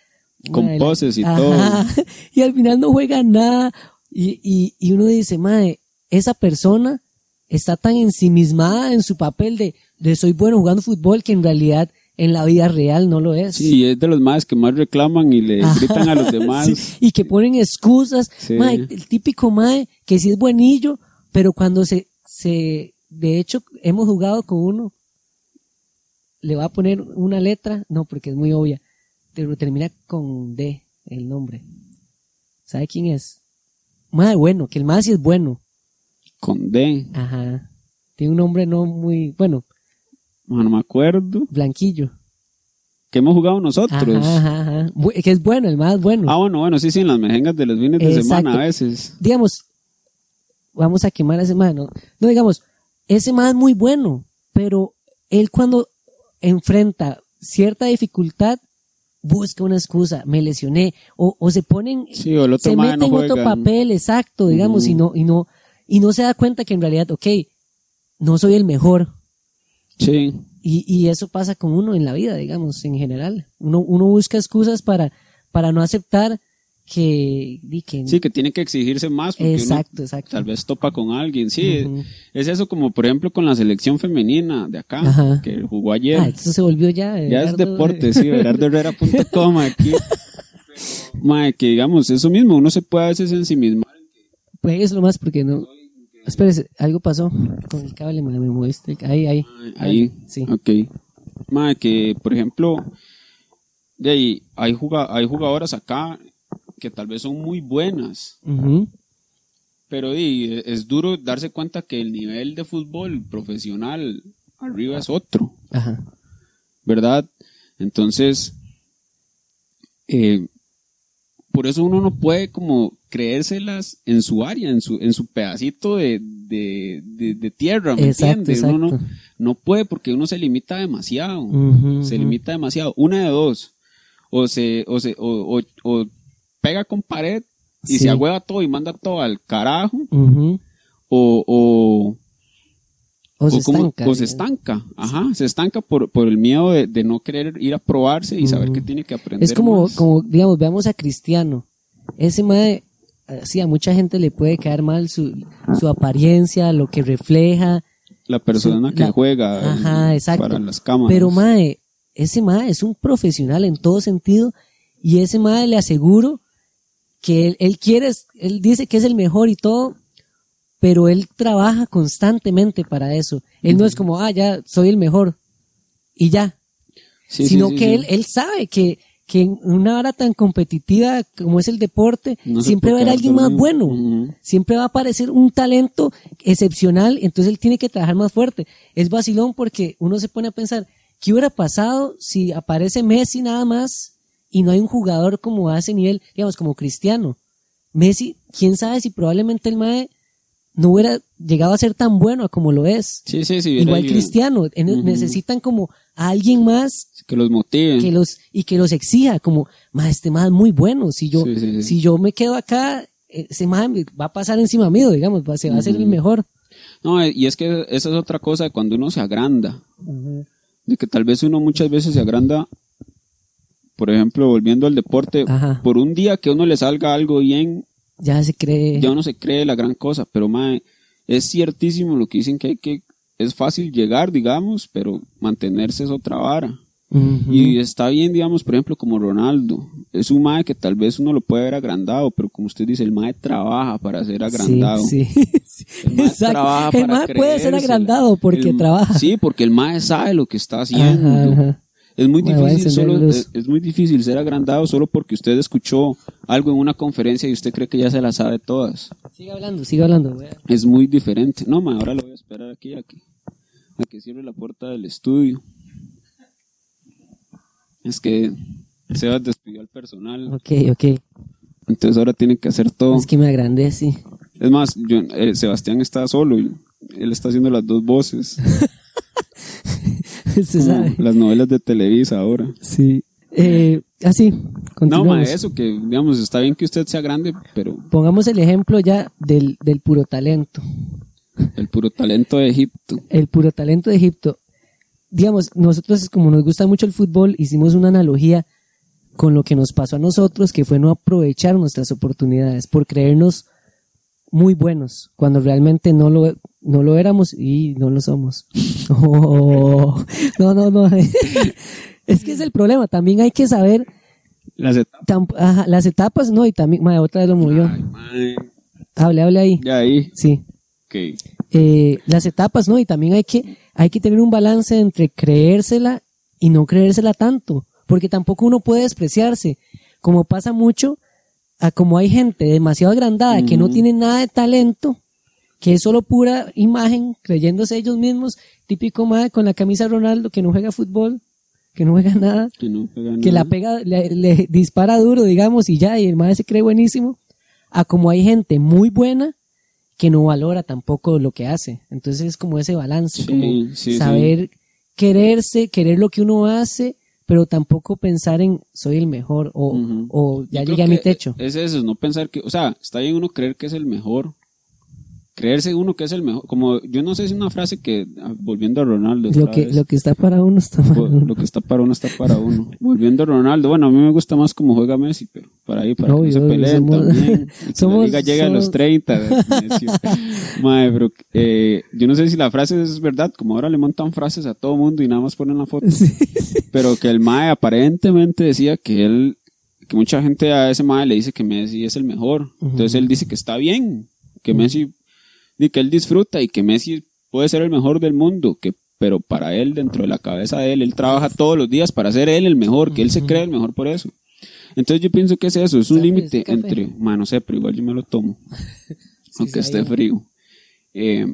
Con poses y Ajá. Y al final no juega nada. Y, y, y uno dice, madre, esa persona está tan ensimismada en su papel de, de soy bueno jugando fútbol que en realidad en la vida real no lo es. Sí, es de los más que más reclaman y le gritan a los demás. Sí, y que ponen excusas. Sí. Mae, el típico mae que sí es buenillo, pero cuando se, se, de hecho, hemos jugado con uno, le va a poner una letra, no, porque es muy obvia, pero termina con D, el nombre. ¿Sabe quién es? Mae, bueno, que el mae sí es bueno. Con D. Ajá. Tiene un nombre no muy, bueno, No, me acuerdo. blanquillo. Que hemos jugado nosotros. Ajá, ajá, Que es bueno, el más bueno. Ah, bueno, bueno, sí, sí, en las mejengas de los fines de Exacto. semana a veces. digamos, vamos a quemar a ese man, ¿no? No, digamos, ese man es muy bueno, pero él cuando enfrenta cierta dificultad, busca una excusa, me lesioné, o, o se ponen, Sí, o el otro se mae mete no en otro juega. papel, exacto, digamos, y no, y no, y no se da cuenta que en realidad, ok, no soy el mejor. Sí. Y, y eso pasa con uno en la vida, digamos, en general. Uno, uno busca excusas para, para no aceptar que, que Sí, que tiene que exigirse más porque uno exacto, exacto. tal vez topa con alguien. Sí, es eso como por ejemplo con la selección femenina de acá, Ajá. que jugó ayer. Ah, esto se volvió ya. ya es deporte, sí, gerardoherrera.com aquí. Mae, que digamos, eso mismo, uno se puede a veces ensimismar. Pues es lo más porque no. Espérese, algo pasó con el cable, me, moviste. Ahí, ahí. Ahí, Sí. ok. Mae, que por ejemplo, de ahí, hay, juga- hay jugadoras acá que tal vez son muy buenas, Ujú. pero di, es duro darse cuenta que el nivel de fútbol profesional arriba es otro. Ajá. ¿verdad? Entonces, eh, por eso uno no puede como creérselas en su área, en su, en su pedacito de, de, de- de tierra, ¿me entiendes? Uno no, no puede porque uno se limita demasiado, se limita demasiado. Una de dos, o se, o se, o, o- o pega con pared y Sí. se agüeva todo y manda todo al carajo, o, o, O se o, como- estanca. o se estanca, ajá, se estanca por, por el miedo de, de no querer ir a probarse y saber Ujú. que tiene que aprender. Es como, más. como, digamos, veamos a Cristiano. Ese madre, sí, a mucha gente le puede caer mal su, su apariencia, lo que refleja. la persona su- que la- juega Ajá, exacto. para las cámaras. Pero mae, ese mae es un profesional en todo sentido y ese mae le aseguro que él, él quiere, él dice que es el mejor y todo, pero él trabaja constantemente para eso. Él no es como, ah, ya soy el mejor y ya, Sí, sino sí, que. Él, él sabe que, que en una hora tan competitiva como es el deporte, No siempre va a haber alguien más bueno siempre va a aparecer un talento excepcional, entonces él tiene que trabajar más fuerte. Es vacilón porque uno se pone a pensar, ¿qué hubiera pasado si aparece Messi nada más y no hay un jugador como a ese nivel, digamos, como Cristiano? Messi, quién sabe si probablemente el Mae no hubiera llegado a ser tan bueno como lo es. Sí, sí, sí. Igual Cristiano, Ujú. necesitan como a alguien más Que los motive. que los y que los exija como ma este más muy bueno si yo Sí, sí, sí. si yo me quedo acá ese más va a pasar encima mío digamos va, se va a hacer el mejor No, eh, y es que esa es otra cosa de cuando uno se agranda. De que tal vez uno muchas veces se agranda, por ejemplo, volviendo al deporte, Ajá. por un día que a uno le salga algo bien, ya se cree ya uno se cree la gran cosa, pero mae, es ciertísimo lo que dicen que hay que, es fácil llegar, digamos, pero mantenerse es otra vara. Ujú. Y está bien, digamos, por ejemplo, como Ronaldo. Es un mae que tal vez uno lo puede ver agrandado, pero como usted dice, el mae trabaja para ser agrandado. Sí, sí. El mae trabaja El para mae puede ser agrandado porque El- trabaja. Sí, porque el mae sabe lo que está haciendo. Ajá, ajá. Es muy difícil solo, es, es muy difícil ser agrandado solo porque usted escuchó algo en una conferencia y usted cree que ya se la sabe todas. Sigue hablando, sigue hablando. wea. Es muy diferente. No, ma, ahora lo voy a esperar aquí a que, a que cierre la puerta del estudio. Es que Sebas despidió al personal, Ok, ok. entonces ahora tiene que hacer todo. Es que me agrandé, sí. Es más, yo- eh, Sebastián está solo y él está haciendo las dos voces, Sabe. las novelas de Televisa ahora. Sí. Eh, así, No, continuamos. ma, eso que, digamos, está bien que usted sea grande, pero Pongamos el ejemplo ya del, del puro talento. el puro talento de Egipto. El puro talento de Egipto. Digamos, nosotros como nos gusta mucho el fútbol, hicimos una analogía con lo que nos pasó a nosotros, que fue no aprovechar nuestras oportunidades por creernos muy buenos, cuando realmente no lo, no lo éramos y no lo somos. Oh, no, no, no. Es que es el problema. También hay que saber Las etapas. tam- ajá, las etapas, ¿no? Y también, madre, otra vez lo. Ay, mae. Hable, hable ahí. Ya ahí. Sí. Ok. Eh, las etapas, ¿no? Y también hay que, hay que tener un balance entre creérsela y no creérsela tanto, porque tampoco uno puede despreciarse, como pasa mucho, a como hay gente demasiado agrandada que no tiene nada de talento, que es solo pura imagen, creyéndose ellos mismos, típico más con la camisa de Ronaldo que no juega fútbol, que no juega nada, Que no pega que la pega, le, le dispara duro, digamos, y ya, y el madre se cree buenísimo, a como hay gente muy buena que no valora tampoco lo que hace. Entonces es como ese balance, Sí, como sí, saber quererse, querer lo que uno hace, pero tampoco pensar en soy el mejor o, ya Yo llegué a mi techo. Es eso, no pensar que, o sea, está bien uno creer que es el mejor. Creerse uno que es el mejor. Como, yo no sé si una frase que, ah, volviendo a Ronaldo. Lo que, vez, lo que está para uno está para lo- uno. lo que está para uno está para uno. Volviendo a Ronaldo, bueno, a mí me gusta más como juega Messi, pero para ahí, para Obvio, que se obvio, peleen somos- también. Somos- la liga llegue a los somos- 30. necio. Mae, pero, eh, yo no sé si la frase es verdad, como ahora le montan frases a todo mundo y nada más ponen la foto. Sí. Pero que el Mae aparentemente decía que él, que mucha gente a ese Mae le dice que Messi es el mejor. Entonces él dice que está bien, que Messi, y que él disfruta y que Messi puede ser el mejor del mundo, que pero para él, dentro de la cabeza de él, él trabaja todos los días para ser él el mejor, que él se cree el mejor por eso. Entonces yo pienso que es eso, es un ¿Sabe límite entre, ma, no sé, pero igual yo me lo tomo, aunque esté frío. Eh,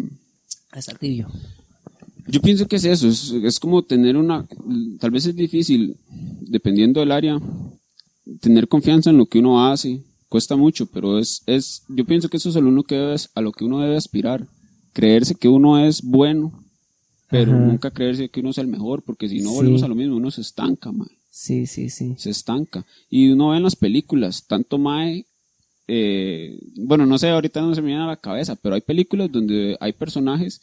Está tibio. yo pienso que es eso, es, es como tener una, tal vez es difícil, dependiendo del área, tener confianza en lo que uno hace, cuesta mucho, pero es, es, yo pienso que eso es lo, uno que debe, a lo que uno debe aspirar, creerse que uno es bueno, pero Ajá. nunca creerse que uno es el mejor, porque si no Sí. volvemos a lo mismo, uno se estanca, mae, Sí, sí, sí. se estanca. Y uno ve en las películas, tanto mae, eh, bueno, no sé, ahorita no se me viene a la cabeza, pero hay películas donde hay personajes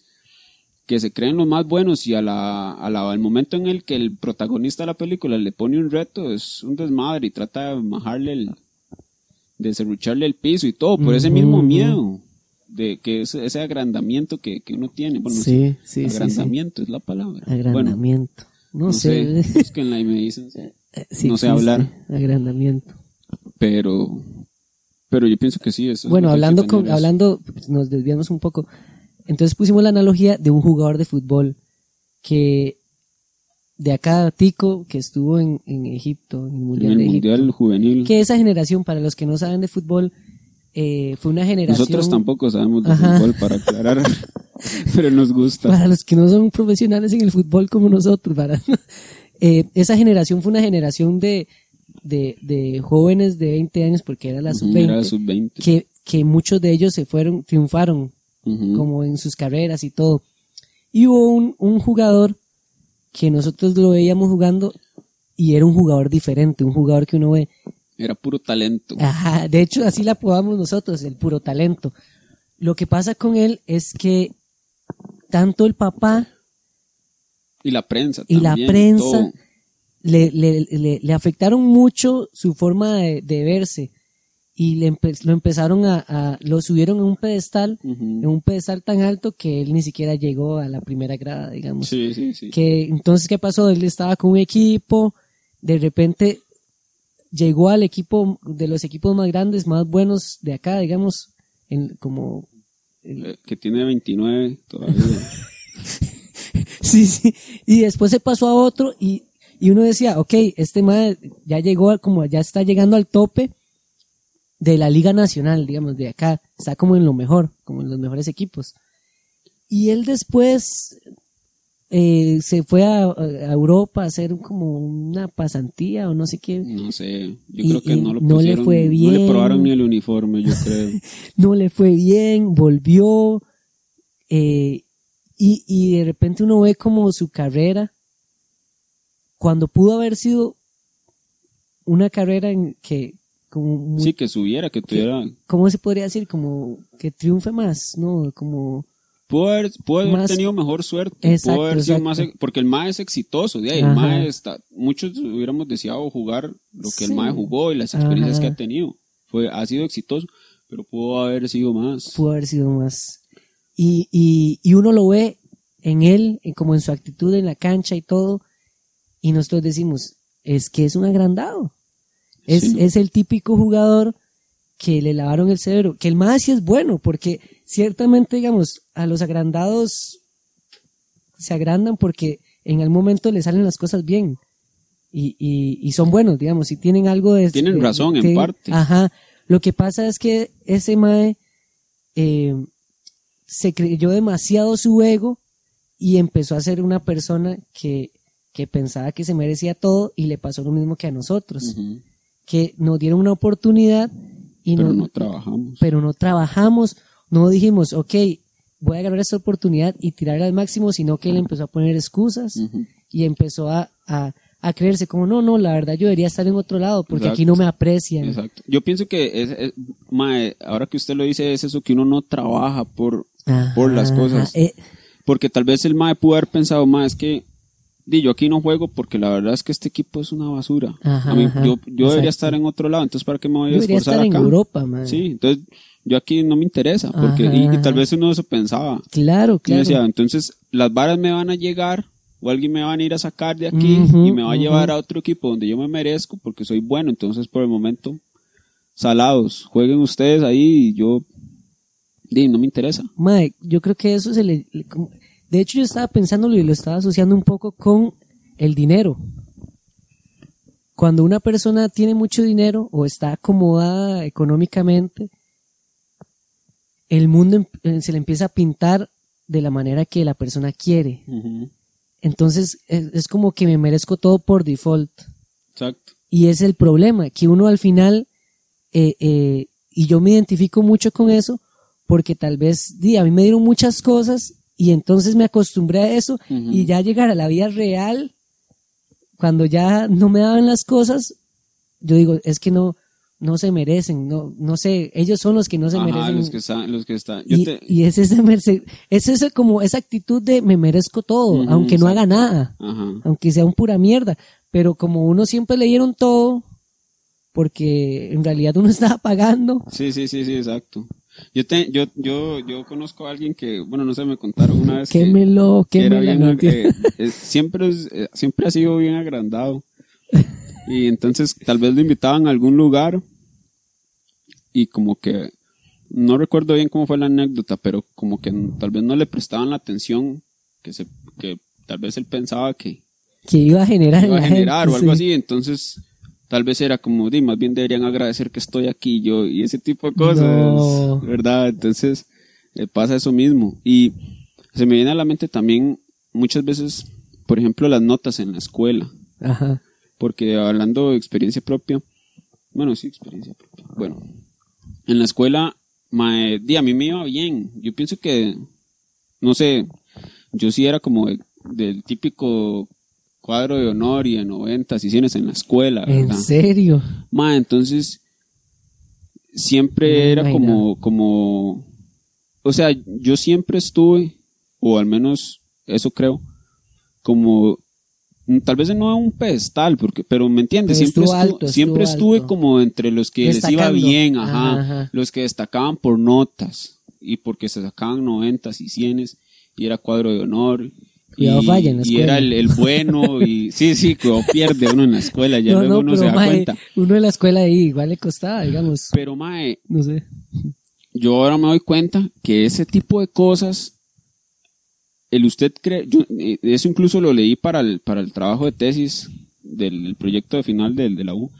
que se creen los más buenos y a la, a la- al momento en el que el protagonista de la película le pone un reto es un desmadre y trata de bajarle el, de serrucharle el piso y todo, por ese mismo miedo de que ese, ese agrandamiento que, que uno tiene. Bueno, Sí, sí, agrandamiento es la palabra. Bueno, Agrandamiento. no, no sé. sé, búsquenla y me dicen. Eh, sí no sé hablar. Agrandamiento. Pero, pero yo pienso que sí. Eso es Bueno, hablando, con, hablando, pues, nos desviamos un poco. Entonces pusimos la analogía de un jugador de fútbol que de acá, Tico, que estuvo en, en Egipto, en el en Mundial el de Egipto. Mundial Juvenil. Que esa generación, para los que no saben de fútbol, eh, fue una generación... Nosotros tampoco sabemos de Ajá. fútbol para aclarar, pero nos gusta. Para los que no son profesionales en el fútbol como nosotros, para, eh, esa generación fue una generación de, de, de jóvenes de 20 años, porque era la Ujú, sub-20, Era sub-20. que, que muchos de ellos se fueron, triunfaron como en sus carreras y todo. Y hubo un, un jugador que nosotros lo veíamos jugando y era un jugador diferente, un jugador que uno ve, Era puro talento. ajá, de hecho así la apodamos nosotros, el puro talento. Lo que pasa con él es que tanto el papá Y la prensa y la prensa le, le, le, le afectaron mucho su forma de, de verse. Y le empe- lo empezaron a, a- lo subieron en un pedestal, en un pedestal tan alto que él ni siquiera llegó a la primera grada, digamos. Sí, sí, sí. Que entonces, ¿qué pasó? Él estaba con un equipo, de repente llegó al equipo de los equipos más grandes, más buenos de acá, digamos, en, como Eh, Que tiene 29 todavía. Sí, sí. Y después se pasó a otro y, y uno decía, ok, este madre ya llegó, como ya está llegando al tope de la Liga Nacional, digamos, de acá. Está como en lo mejor, como en los mejores equipos. Y él después eh, se fue a, a Europa a hacer como una pasantía o no sé qué. No sé, yo Y- creo que no lo no le pusieron, fue No bien. le probaron ni el uniforme, yo creo. no le fue bien, volvió, eh, y, y de repente uno ve como su carrera, cuando pudo haber sido una carrera en que, como, muy- Sí, que subiera, que tuviera... ¿cómo se podría decir? Como que triunfe más, ¿no? Como, Pudo haber, pudo haber Más- tenido mejor suerte. Exacto, pudo haber sido más... e- Porque el MAE es exitoso. De ahí, el. MAE está... Muchos hubiéramos deseado jugar lo que Sí. el MAE jugó y las experiencias Ajá. que ha tenido. Fue, ha sido exitoso, pero pudo haber sido más. pudo haber sido más. Y, y, y uno lo ve en él, en- como en su actitud en la cancha y todo, y nosotros decimos, es que es un agrandado. Es, Sí. es el típico jugador que le lavaron el cerebro, que el más sí es bueno, porque ciertamente, digamos, a los agrandados se agrandan porque en algún momento le salen las cosas bien. Y, y, y son buenos, digamos, y tienen algo de... Tienen de- razón, en de- parte. Ajá. Lo que pasa es que ese mae eh, se creyó demasiado su ego y empezó a ser una persona que, que pensaba que se merecía todo y le pasó lo mismo que a nosotros. Que nos dieron una oportunidad y Pero no, no trabajamos. pero no trabajamos, no dijimos, ok, voy a agarrar esta oportunidad y tirarla al máximo, sino que él empezó a poner excusas y empezó a, a, a creerse como, no, no, la verdad yo debería estar en otro lado porque aquí no me aprecian. Exacto. Yo pienso que es, es- mae, ahora que usted lo dice, es eso que uno no trabaja por, por las cosas. eh, Porque tal vez el mae pudo haber pensado, mae, es que di, yo aquí no juego porque la verdad es que este equipo es una basura. Ajá, A mí- ajá, yo yo debería estar en otro lado, entonces ¿para qué me voy a esforzar estar en acá? Europa, man. Sí, entonces yo aquí no me interesa. Porque, Ajá, y, y tal vez uno eso pensaba. Claro, Y yo claro. decía, entonces las varas me van a llegar o alguien me van a ir a sacar de aquí y me va a llevar a otro equipo donde yo me merezco porque soy bueno. Entonces, por el momento, salados, jueguen ustedes ahí y yo, di, no me interesa. Mae, yo creo que eso se le, le- como- De hecho, yo estaba pensándolo y lo estaba asociando un poco con el dinero. Cuando una persona tiene mucho dinero o está acomodada económicamente, el mundo em- eh, se le empieza a pintar de la manera que la persona quiere. Entonces, es, es como que me merezco todo por default. Exacto. Y es el problema, que uno al final, eh, eh, y yo me identifico mucho con eso, porque tal vez, di, a mí me dieron muchas cosas y entonces me acostumbré a eso y ya llegar a la vida real, cuando ya no me daban las cosas, yo digo, es que no, no se merecen, no, no sé, ellos son los que no se Ajá, merecen. los que están, los que están. Yo y, te- y es ese merce- es ese como esa actitud de me merezco todo, aunque no haga nada Ajá. aunque sea un pura mierda, pero como uno siempre le dieron todo, porque en realidad uno estaba pagando, Sí, sí, sí, sí, exacto. Yo, te, yo, yo, yo conozco a alguien que, bueno, no sé, me contaron una vez que, quémelo, que era bien, no eh, eh, siempre, es- eh, siempre ha sido bien agrandado. Y entonces tal vez lo invitaban a algún lugar y como que, no recuerdo bien cómo fue la anécdota, pero como que tal vez no le prestaban la atención que, se, que tal vez él pensaba que que iba a generar, en iba a generar gente, o algo sí. así, entonces tal vez era como, di, más bien deberían agradecer que estoy aquí yo y ese tipo de cosas, No. ¿verdad? Entonces eh, pasa eso mismo. Y se me viene a la mente también muchas veces, por ejemplo, las notas en la escuela, Ajá. porque hablando de experiencia propia, bueno, sí, experiencia propia. Bueno, en la escuela, mae, di, a mí me iba bien. Yo pienso que, no sé, yo sí era como de- del típico cuadro de honor y de 90 sesiones en la escuela, ¿En serio? Ma, entonces siempre No era como, como, o sea, yo siempre estuve, o al menos eso creo, como mm, tal vez no a un pedestal, porque, pero me entiendes, Pero siempre, estuvo alto, siempre estuve alto. como entre los que les iba bien, ajá, Ajá, ajá. los que destacaban por notas y porque se sacaban noventas y cienes y era cuadro de honor. Cuidado y, falla en la y era el, el bueno y sí, sí, cuidado pierde uno en la escuela, ya no, luego no, uno pero se da mae, cuenta. uno de la escuela ahí igual le costaba, digamos, Pero mae, no sé. yo ahora me doy cuenta que ese tipo de cosas, el usted cree, yo, eh, eso incluso lo leí para el, para el trabajo de tesis del, del proyecto de final del, de la U,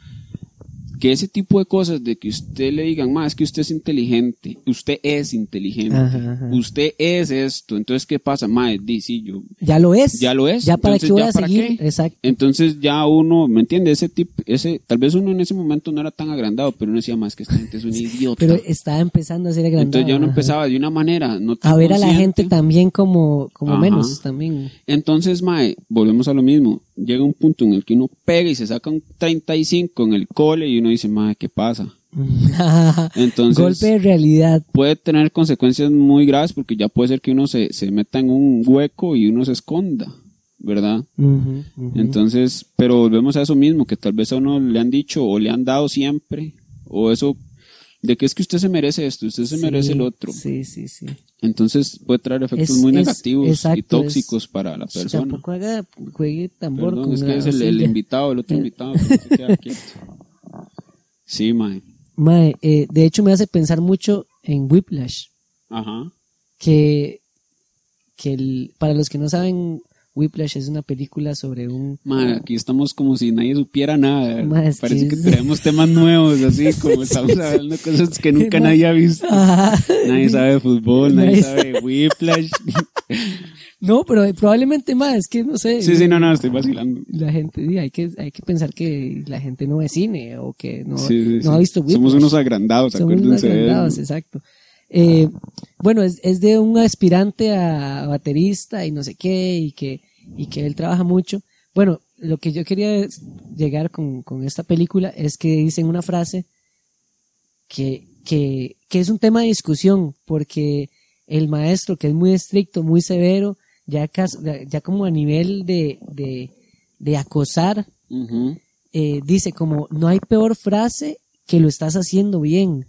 que ese tipo de cosas de que usted le digan, más es que usted es inteligente, usted es inteligente, Ajá, ajá. usted es esto, entonces ¿qué pasa? Mae, di, sí, yo, Ya lo es. ya lo es. Ya para entonces, qué voy ¿ya a seguir. qué? Exacto. Entonces ya uno, ¿me entiende? Ese tipo, ese, tal vez uno en ese momento no era tan agrandado, pero uno decía más que esta gente es un idiota. Pero estaba empezando a ser agrandado. Entonces ya uno ajá. empezaba de una manera no tan a ver a la gente también como, como menos también. Entonces, Mae, volvemos a lo mismo. Llega un punto en el que uno pega y se saca un 35 en el cole y uno dice, Mae, ¿qué pasa? Entonces, Golpe de realidad. puede tener consecuencias muy graves porque ya puede ser que uno se, se meta en un hueco y uno se esconda, ¿verdad? Entonces, pero volvemos a eso mismo, que tal vez a uno le han dicho o le han dado siempre, o eso de que es que usted se merece esto, usted se Sí, merece el otro. Sí, sí, sí. Entonces puede traer efectos Es- muy es- negativos exacto, y tóxicos para la persona. Tampoco haga, juegue tambor Perdón, con es que es el, invitado, el otro Eh. invitado. se. Sí, mae. Mae, eh, de hecho me hace pensar mucho en Whiplash, Ajá. que, que el- para los que no saben, Whiplash es una película sobre un... Mae, aquí estamos como si nadie supiera nada. Parece que que, es- traemos temas nuevos, así como estamos hablando de cosas que nunca nadie ha visto. Nadie sabe de fútbol, nadie Nadie sabe de Whiplash. No, pero probablemente más, es que no sé. Sí, sí, no, no, estoy vacilando. La gente, sí, hay que, hay que pensar que la gente no ve cine o que no, Sí, sí, no ha sí. visto Whiplash. Somos unos agrandados, Somos unos acuérdense de agrandados, eso. exacto. Eh, bueno, es, es de un aspirante a baterista y no sé qué, y que, y que él trabaja mucho. Bueno, lo que yo quería llegar con, con esta película es que dicen una frase que, que, que es un tema de discusión, porque el maestro, que es muy estricto, muy severo, ya, ya como a nivel de, de, de acosar, eh, dice como, no hay peor frase que lo estás haciendo bien.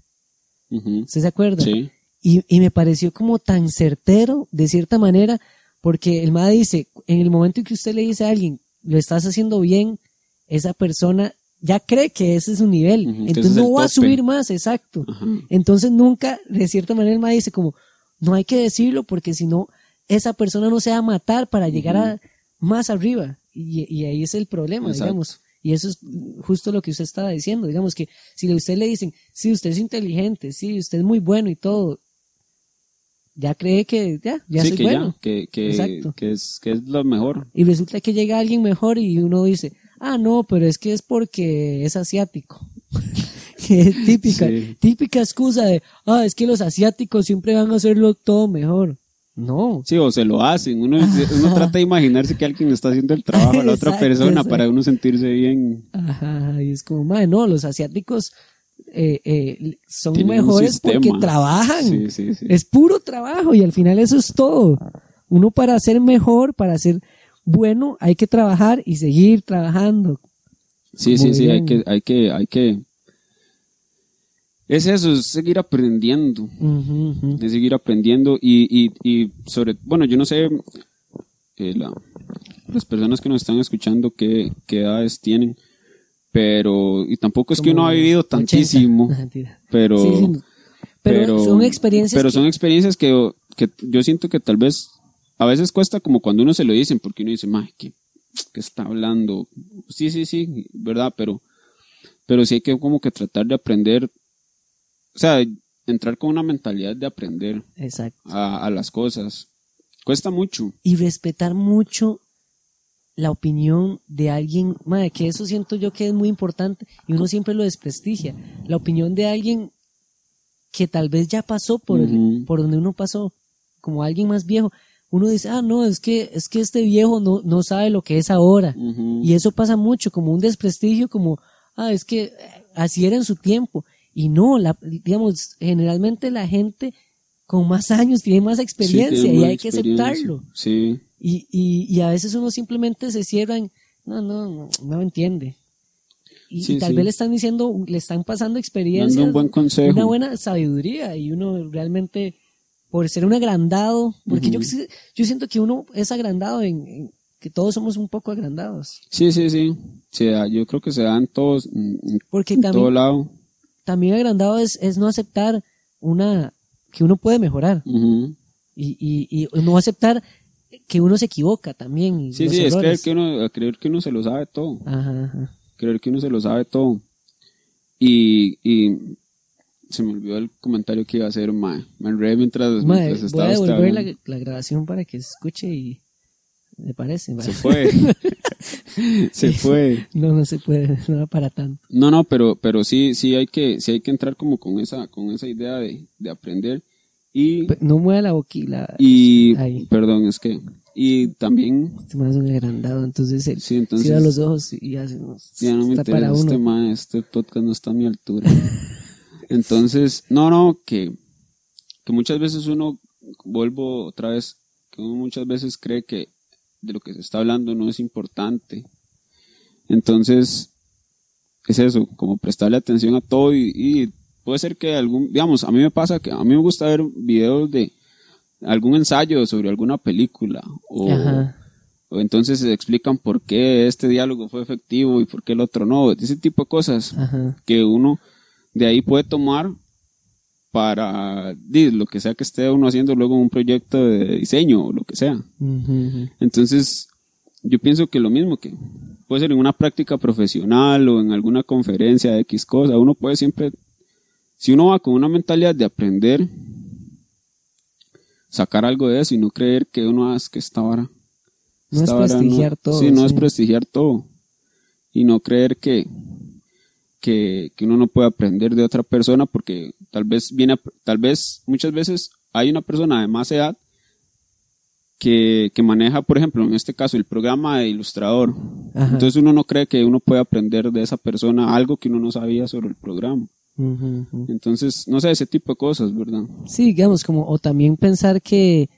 ¿Usted se acuerda? Sí. Y, y me pareció como tan certero, de cierta manera, porque el MAD dice, en el momento en que usted le dice a alguien, lo estás haciendo bien, esa persona ya cree que ese es su nivel. Entonces es no va a subir más, exacto. Entonces nunca, de cierta manera, el MAD dice como, no hay que decirlo porque si no, esa persona no se va a matar para llegar a más arriba. Y, y ahí es el problema, Exacto. digamos. Y eso es justo lo que usted estaba diciendo. Digamos que si a usted le dicen, sí, usted es inteligente, sí, usted es muy bueno y todo, ya cree que ya, ya sí, soy que bueno. ya, que, que, Exacto. que es, que es lo mejor. Y resulta que llega alguien mejor y uno dice, ah, no, pero es que es porque es asiático. Que es típica, Sí. típica excusa de, ah, es que los asiáticos siempre van a hacerlo todo mejor. No. Sí, o se lo hacen. Uno, uno trata de imaginarse que alguien está haciendo el trabajo a la otra persona exacto. para uno sentirse bien. Ajá, y es como, madre, no, los asiáticos eh, eh, son Tienen mejores porque trabajan. Sí, sí, sí. Es puro trabajo y al final eso es todo. Uno para ser mejor, para ser bueno, hay que trabajar y seguir trabajando. Sí, sí, sí, hay que, hay que, hay que. Es eso, es seguir aprendiendo. Ujú. Es seguir aprendiendo y, y, y sobre, bueno, yo no sé eh, la- las personas que nos están escuchando qué, qué edades tienen, pero, y tampoco es que uno ha vivido 80. tantísimo, pero, Sí, sí. Pero, son experiencias pero que- son experiencias que, que yo siento que tal vez a veces cuesta como cuando uno se lo dicen, porque uno dice, "Mae, ¿qué, qué está hablando? Sí, sí, sí, verdad, pero, pero sí hay que como que tratar de aprender, o sea, entrar con una mentalidad de aprender Exacto. a, a las cosas. Cuesta mucho. y respetar mucho la opinión de alguien, madre, que eso siento yo que es muy importante y uno siempre lo desprestigia. La opinión de alguien que tal vez ya pasó por, el- por donde uno pasó, como alguien más viejo. Uno dice, ah, no, es que, es que este viejo no, no sabe lo que es ahora. Y eso pasa mucho, como un desprestigio, como, ah, es que eh, así era en su tiempo. Y no, la, digamos, generalmente la gente con más años tiene más Sí, experiencia tiene y hay que aceptarlo. Sí, Y, y, y a veces uno simplemente se cierra en, no, no, no, no entiende. Y, Sí, y tal sí. vez le están diciendo, le están pasando experiencias, Dando un buen consejo. una buena sabiduría y uno realmente, por ser un agrandado, porque yo, Ujú. sí- yo siento que uno es agrandado en, en- que todos somos un poco agrandados. Sí, sí, sí. Se da- yo creo que se dan todos, en, en Porque todo también, lado. también agrandado es, es no aceptar una, que uno puede mejorar y, y no aceptar que uno se equivoca también. y Sí, sí, es creer errores. que, uno, creer que uno se lo sabe todo. Ajá, ajá. Creer que uno se lo sabe todo. Y, y se me olvidó el comentario que iba a hacer, mae. Me enredé mientras, Mae, mientras voy a estaba devolver la, la grabación para que se escuche y me parece. mae. Se fue. se fue. No, no se puede, no va para tanto. No, no, pero, pero sí, sí hay que, sí hay que entrar como con esa, con esa idea de, de aprender. Y, No mueva la boquilla. y, Ahí. perdón, es que, y también, Este más es un agrandado, entonces él sí, entonces, cierra los ojos y hace ya no me para interesa este mae, este podcast no está a mi altura. Entonces, no, no, que, que muchas veces uno, vuelvo otra vez, que uno muchas veces cree que de lo que se está hablando no es importante. Entonces, es eso, como prestarle atención a todo y, y puede ser que algún, digamos, a mí me pasa que a mí me gusta ver videos de algún ensayo sobre alguna película o, o entonces se explican por qué este diálogo fue efectivo y por qué el otro no, ese tipo de cosas Ajá. que uno de ahí puede tomar para lo que sea que esté uno haciendo luego un proyecto de diseño o lo que sea. Entonces, yo pienso que lo mismo que puede ser en una práctica profesional o en alguna conferencia de X cosa, uno puede siempre, si uno va con una mentalidad de aprender, sacar algo de eso y no creer que uno hace que esta vara. No es esta vara prestigiar todo, Sí, no es prestigiar todo. Y no creer que, que, que uno no puede aprender de otra persona porque tal vez viene, a- tal vez muchas veces hay una persona de más edad que, que maneja, por ejemplo, en este caso, el programa de ilustrador. Ajá. Entonces uno no cree que uno puede aprender de esa persona algo que uno no sabía sobre el programa. Entonces, no sé, ese tipo de cosas, ¿verdad? Sí, digamos, como, o también pensar que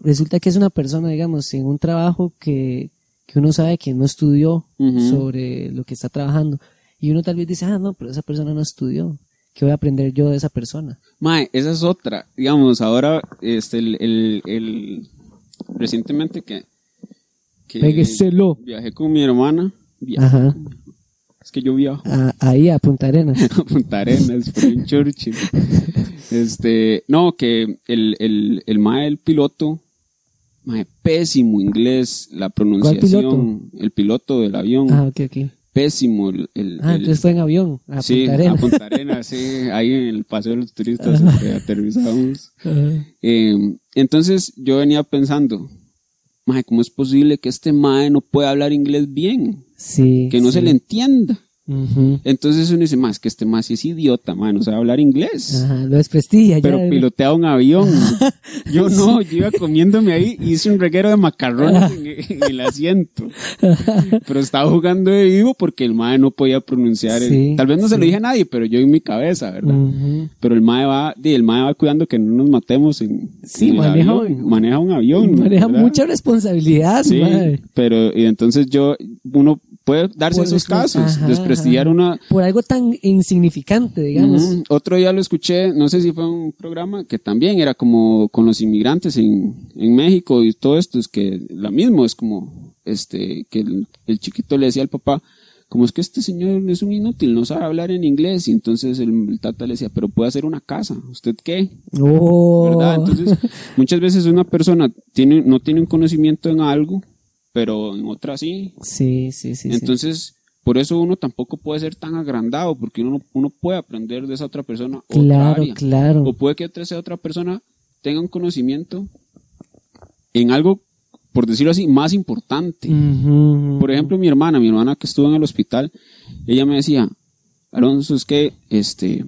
resulta que es una persona, digamos, en un trabajo que, que uno sabe que no estudió sobre lo que está trabajando. Y uno tal vez dice, ah, no, pero esa persona no estudió. ¿Qué voy a aprender yo de esa persona? Mae, esa es otra. Digamos, ahora, este, el, el, el- recientemente que, que Pégueselo. viajé con mi hermana. viajé Ajá. con mi hermana. Es que yo viajo A- ahí a Punta Arenas. a Punta Arenas, por un Churchill. Este, no, que el, el, el mae, el piloto, mae, pésimo inglés, la pronunciación, el piloto del avión, Ah, ok, ok. pésimo el, el- Ah, entonces fue en avión, a sí, Punta Arenas. a Punta Arenas, sí, ahí en el paseo de los turistas que aterrizamos. Eh, entonces yo venía pensando, mae, ¿cómo es posible que este mae no pueda hablar inglés bien? Sí. Que no sí. se le entienda. Entonces uno dice, más que este sí es idiota, mae, no sabe hablar inglés. Ajá, lo desprestigia. Pero ya, pilotea un avión. Yo no, yo iba comiéndome ahí y hice un reguero de macarrones en, en el asiento. Pero estaba jugando de vivo porque el mae no podía pronunciar. el- tal vez no se lo dije a nadie, pero yo en mi cabeza, ¿verdad? Pero el mae va, el mae va cuidando que no nos matemos en, Sí, en maneja- avión. maneja un avión. Maneja ¿verdad? mucha responsabilidad, Sí, madre. pero y entonces yo, uno puede darse Por esos casos, ajá, desprestigiar ajá. una... Por algo tan insignificante, digamos. Otro día lo escuché, no sé si fue un programa que también era como con los inmigrantes en, en México y todo esto, es que lo mismo, es como este que el, el chiquito le decía al papá, como es que este señor es un inútil, no sabe hablar en inglés, y entonces el, el tata le decía, pero puede hacer una casa, ¿usted qué? Oh. ¿verdad? Entonces, muchas veces una persona tiene, no tiene un conocimiento en algo, pero en otra sí. sí, sí, sí. sí. Entonces, por eso uno tampoco puede ser tan agrandado, porque uno, uno puede aprender de esa otra persona otra Claro, área. claro. O puede que otra, esa otra persona tenga un conocimiento en algo, por decirlo así, más importante. Por ejemplo, mi hermana, mi hermana que estuvo en el hospital, ella me decía, Alonso, es que, este,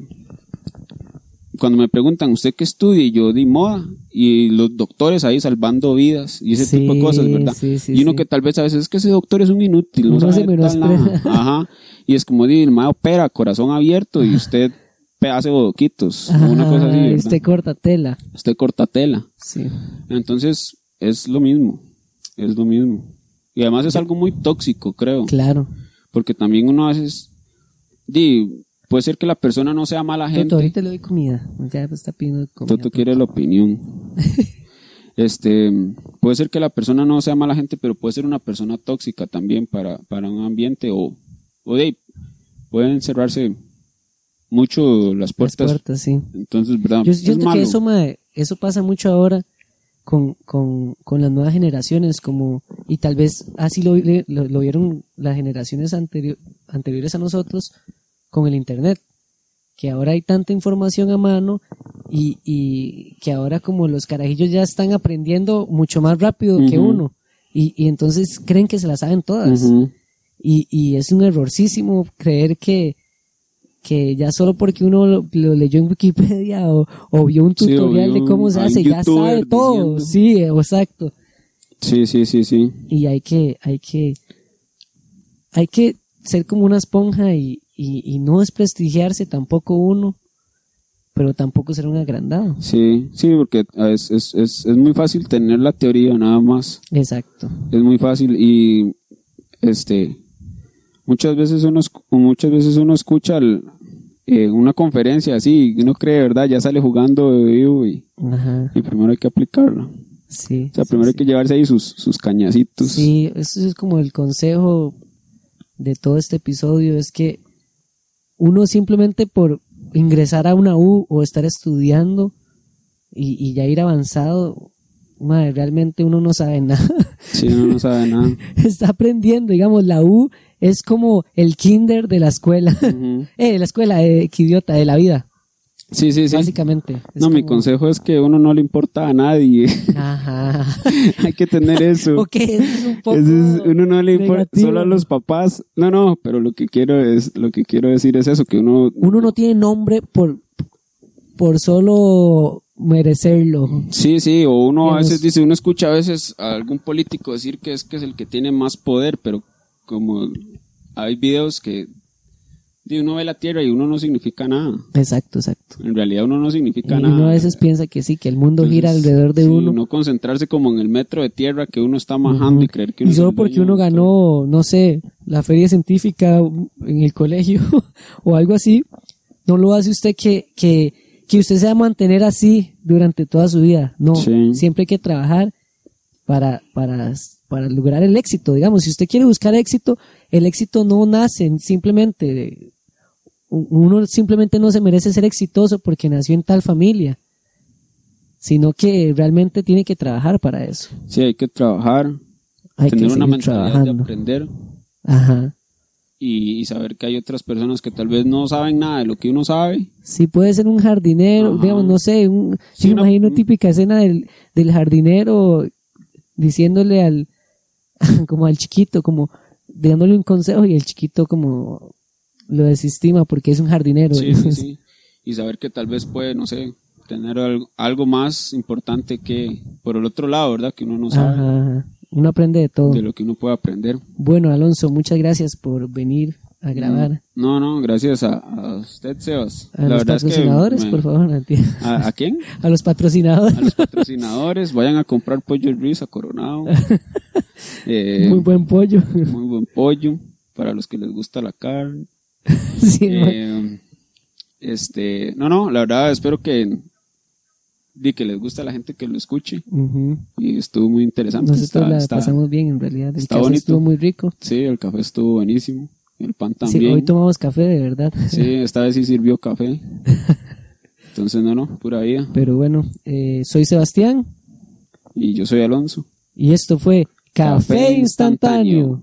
cuando me preguntan, ¿usted qué estudia? Y yo di moda, y los doctores ahí salvando vidas, y ese Sí, tipo de cosas, ¿verdad? sí, sí, y uno que tal vez a veces es que ese doctor es un inútil, no se sabe tal nada. Ajá. Y es como, di, el mae opera, corazón abierto, y usted hace bodoquitos, o una cosa así, Ajá, ¿verdad? Este corta tela. Usted corta tela. Sí. Entonces, es lo mismo, es lo mismo. Y además es algo muy tóxico, creo. Claro. Porque también uno a veces, di, puede ser que la persona no sea mala gente. Toto, ahorita le doy comida. Ya está pidiendo comida. Toto quiere la opinión. este, puede ser que la persona no sea mala gente, pero puede ser una persona tóxica también para, para un ambiente o, o de, pueden cerrarse mucho las Las puertas. puertas, sí. Entonces, ¿verdad? Yo Es malo. que eso, eso pasa mucho ahora con, con, con las nuevas generaciones, como, y tal vez así lo, lo, lo vieron las generaciones anterior- anteriores a nosotros con el Internet, que ahora hay tanta información a mano y, y que ahora como los carajillos ya están aprendiendo mucho más rápido que uno, y, y entonces creen que se las saben todas. Y, y es un errorcísimo creer que, que ya solo porque uno lo, lo leyó en Wikipedia o, o vio un Sí, tutorial de cómo se hace, ya sabe todo. diciendo. Sí, exacto. Sí, sí, sí, sí. Y hay que, hay que, hay que ser como una esponja y, y, y no desprestigiarse tampoco uno, pero tampoco ser un agrandado. Sí, sí, porque es, es, es, es muy fácil tener la teoría nada más. Exacto. Es muy fácil y este muchas veces uno muchas veces uno escucha el- eh, una conferencia así y uno cree, ¿verdad? Ya sale jugando de vivo y, Ajá. y primero hay que aplicarlo. Sí. O sea, sí, primero hay que llevarse ahí sus, sus cañacitos. Sí, eso es como el consejo de todo este episodio, es que uno simplemente por ingresar a una U o estar estudiando y, y ya ir avanzado, madre, realmente uno no sabe nada. Sí, uno no sabe nada. Está aprendiendo, digamos, la U es como el kinder de la escuela. Eh, de la escuela, eh, qué idiota, de la vida, Sí, sí, sí. básicamente. No, mi consejo es que uno no le importa a nadie. Ajá. hay que tener eso. ok, eso es un poco es- uno no le importa negativo. solo a los papás. No, no, pero lo que quiero es lo que quiero decir es eso que uno Uno no tiene nombre por, por solo merecerlo. Sí, sí, o uno a veces dice, uno escucha a veces a algún político decir que es que es el que tiene más poder, pero como hay videos que di, uno ve la tierra y uno no significa nada. Exacto, exacto. En realidad uno no Y significa nada. uno a veces piensa que sí, que el mundo gira alrededor de sí, uno. No concentrarse como en el metro de tierra que uno está majando y creer que uno Y es solo el porque uno ganó, no sé, la feria científica en el colegio o algo así, no lo hace usted que, que, que usted se va a mantener así durante toda su vida. No, Sí. siempre hay que trabajar para, para, para lograr el éxito. Digamos, si usted quiere buscar éxito, el éxito no nace simplemente de- uno simplemente no se merece ser exitoso porque nació en tal familia, sino que realmente tiene que trabajar para eso. Sí, hay que trabajar, Hay tener que una mentalidad de aprender Ajá. y, y saber que hay otras personas que tal vez no saben nada de lo que uno sabe. Sí, puede ser un jardinero, Ajá. digamos, no sé, un, Sí, yo me una- imagino típica escena del, del jardinero diciéndole al, como al chiquito, como dándole un consejo y el chiquito como lo desestima porque es un jardinero. Sí, sí, sí. Y saber que tal vez puede, no sé, tener algo, algo más importante que por el otro lado, ¿verdad? Que uno no sabe Ajá, ajá. Uno aprende de todo. de lo que uno puede aprender. Bueno, Alonso, muchas gracias por venir a grabar. No, no, gracias a, a usted, Sebas. A los patrocinadores, por favor, a ti. ¿A, a quién? A los patrocinadores. A los patrocinadores. Vayan a comprar pollo Ruiz a Coronado. Eh, Muy buen pollo. muy buen pollo para los que les gusta la carne. Sí, Eh, este, no, no, la verdad espero que di que les guste a la gente que lo escuche y estuvo muy interesante. Nosotros Está- la está- pasamos bien en realidad. El está café bonito. estuvo muy rico. Sí, el café estuvo buenísimo, el pan Sí, también. hoy tomamos café de verdad. Sí, esta vez sí sirvió café. Entonces, no, no, pura vida. Pero bueno, eh, soy Sebastián Y yo soy Alonso. y esto fue Café, Café instantáneo.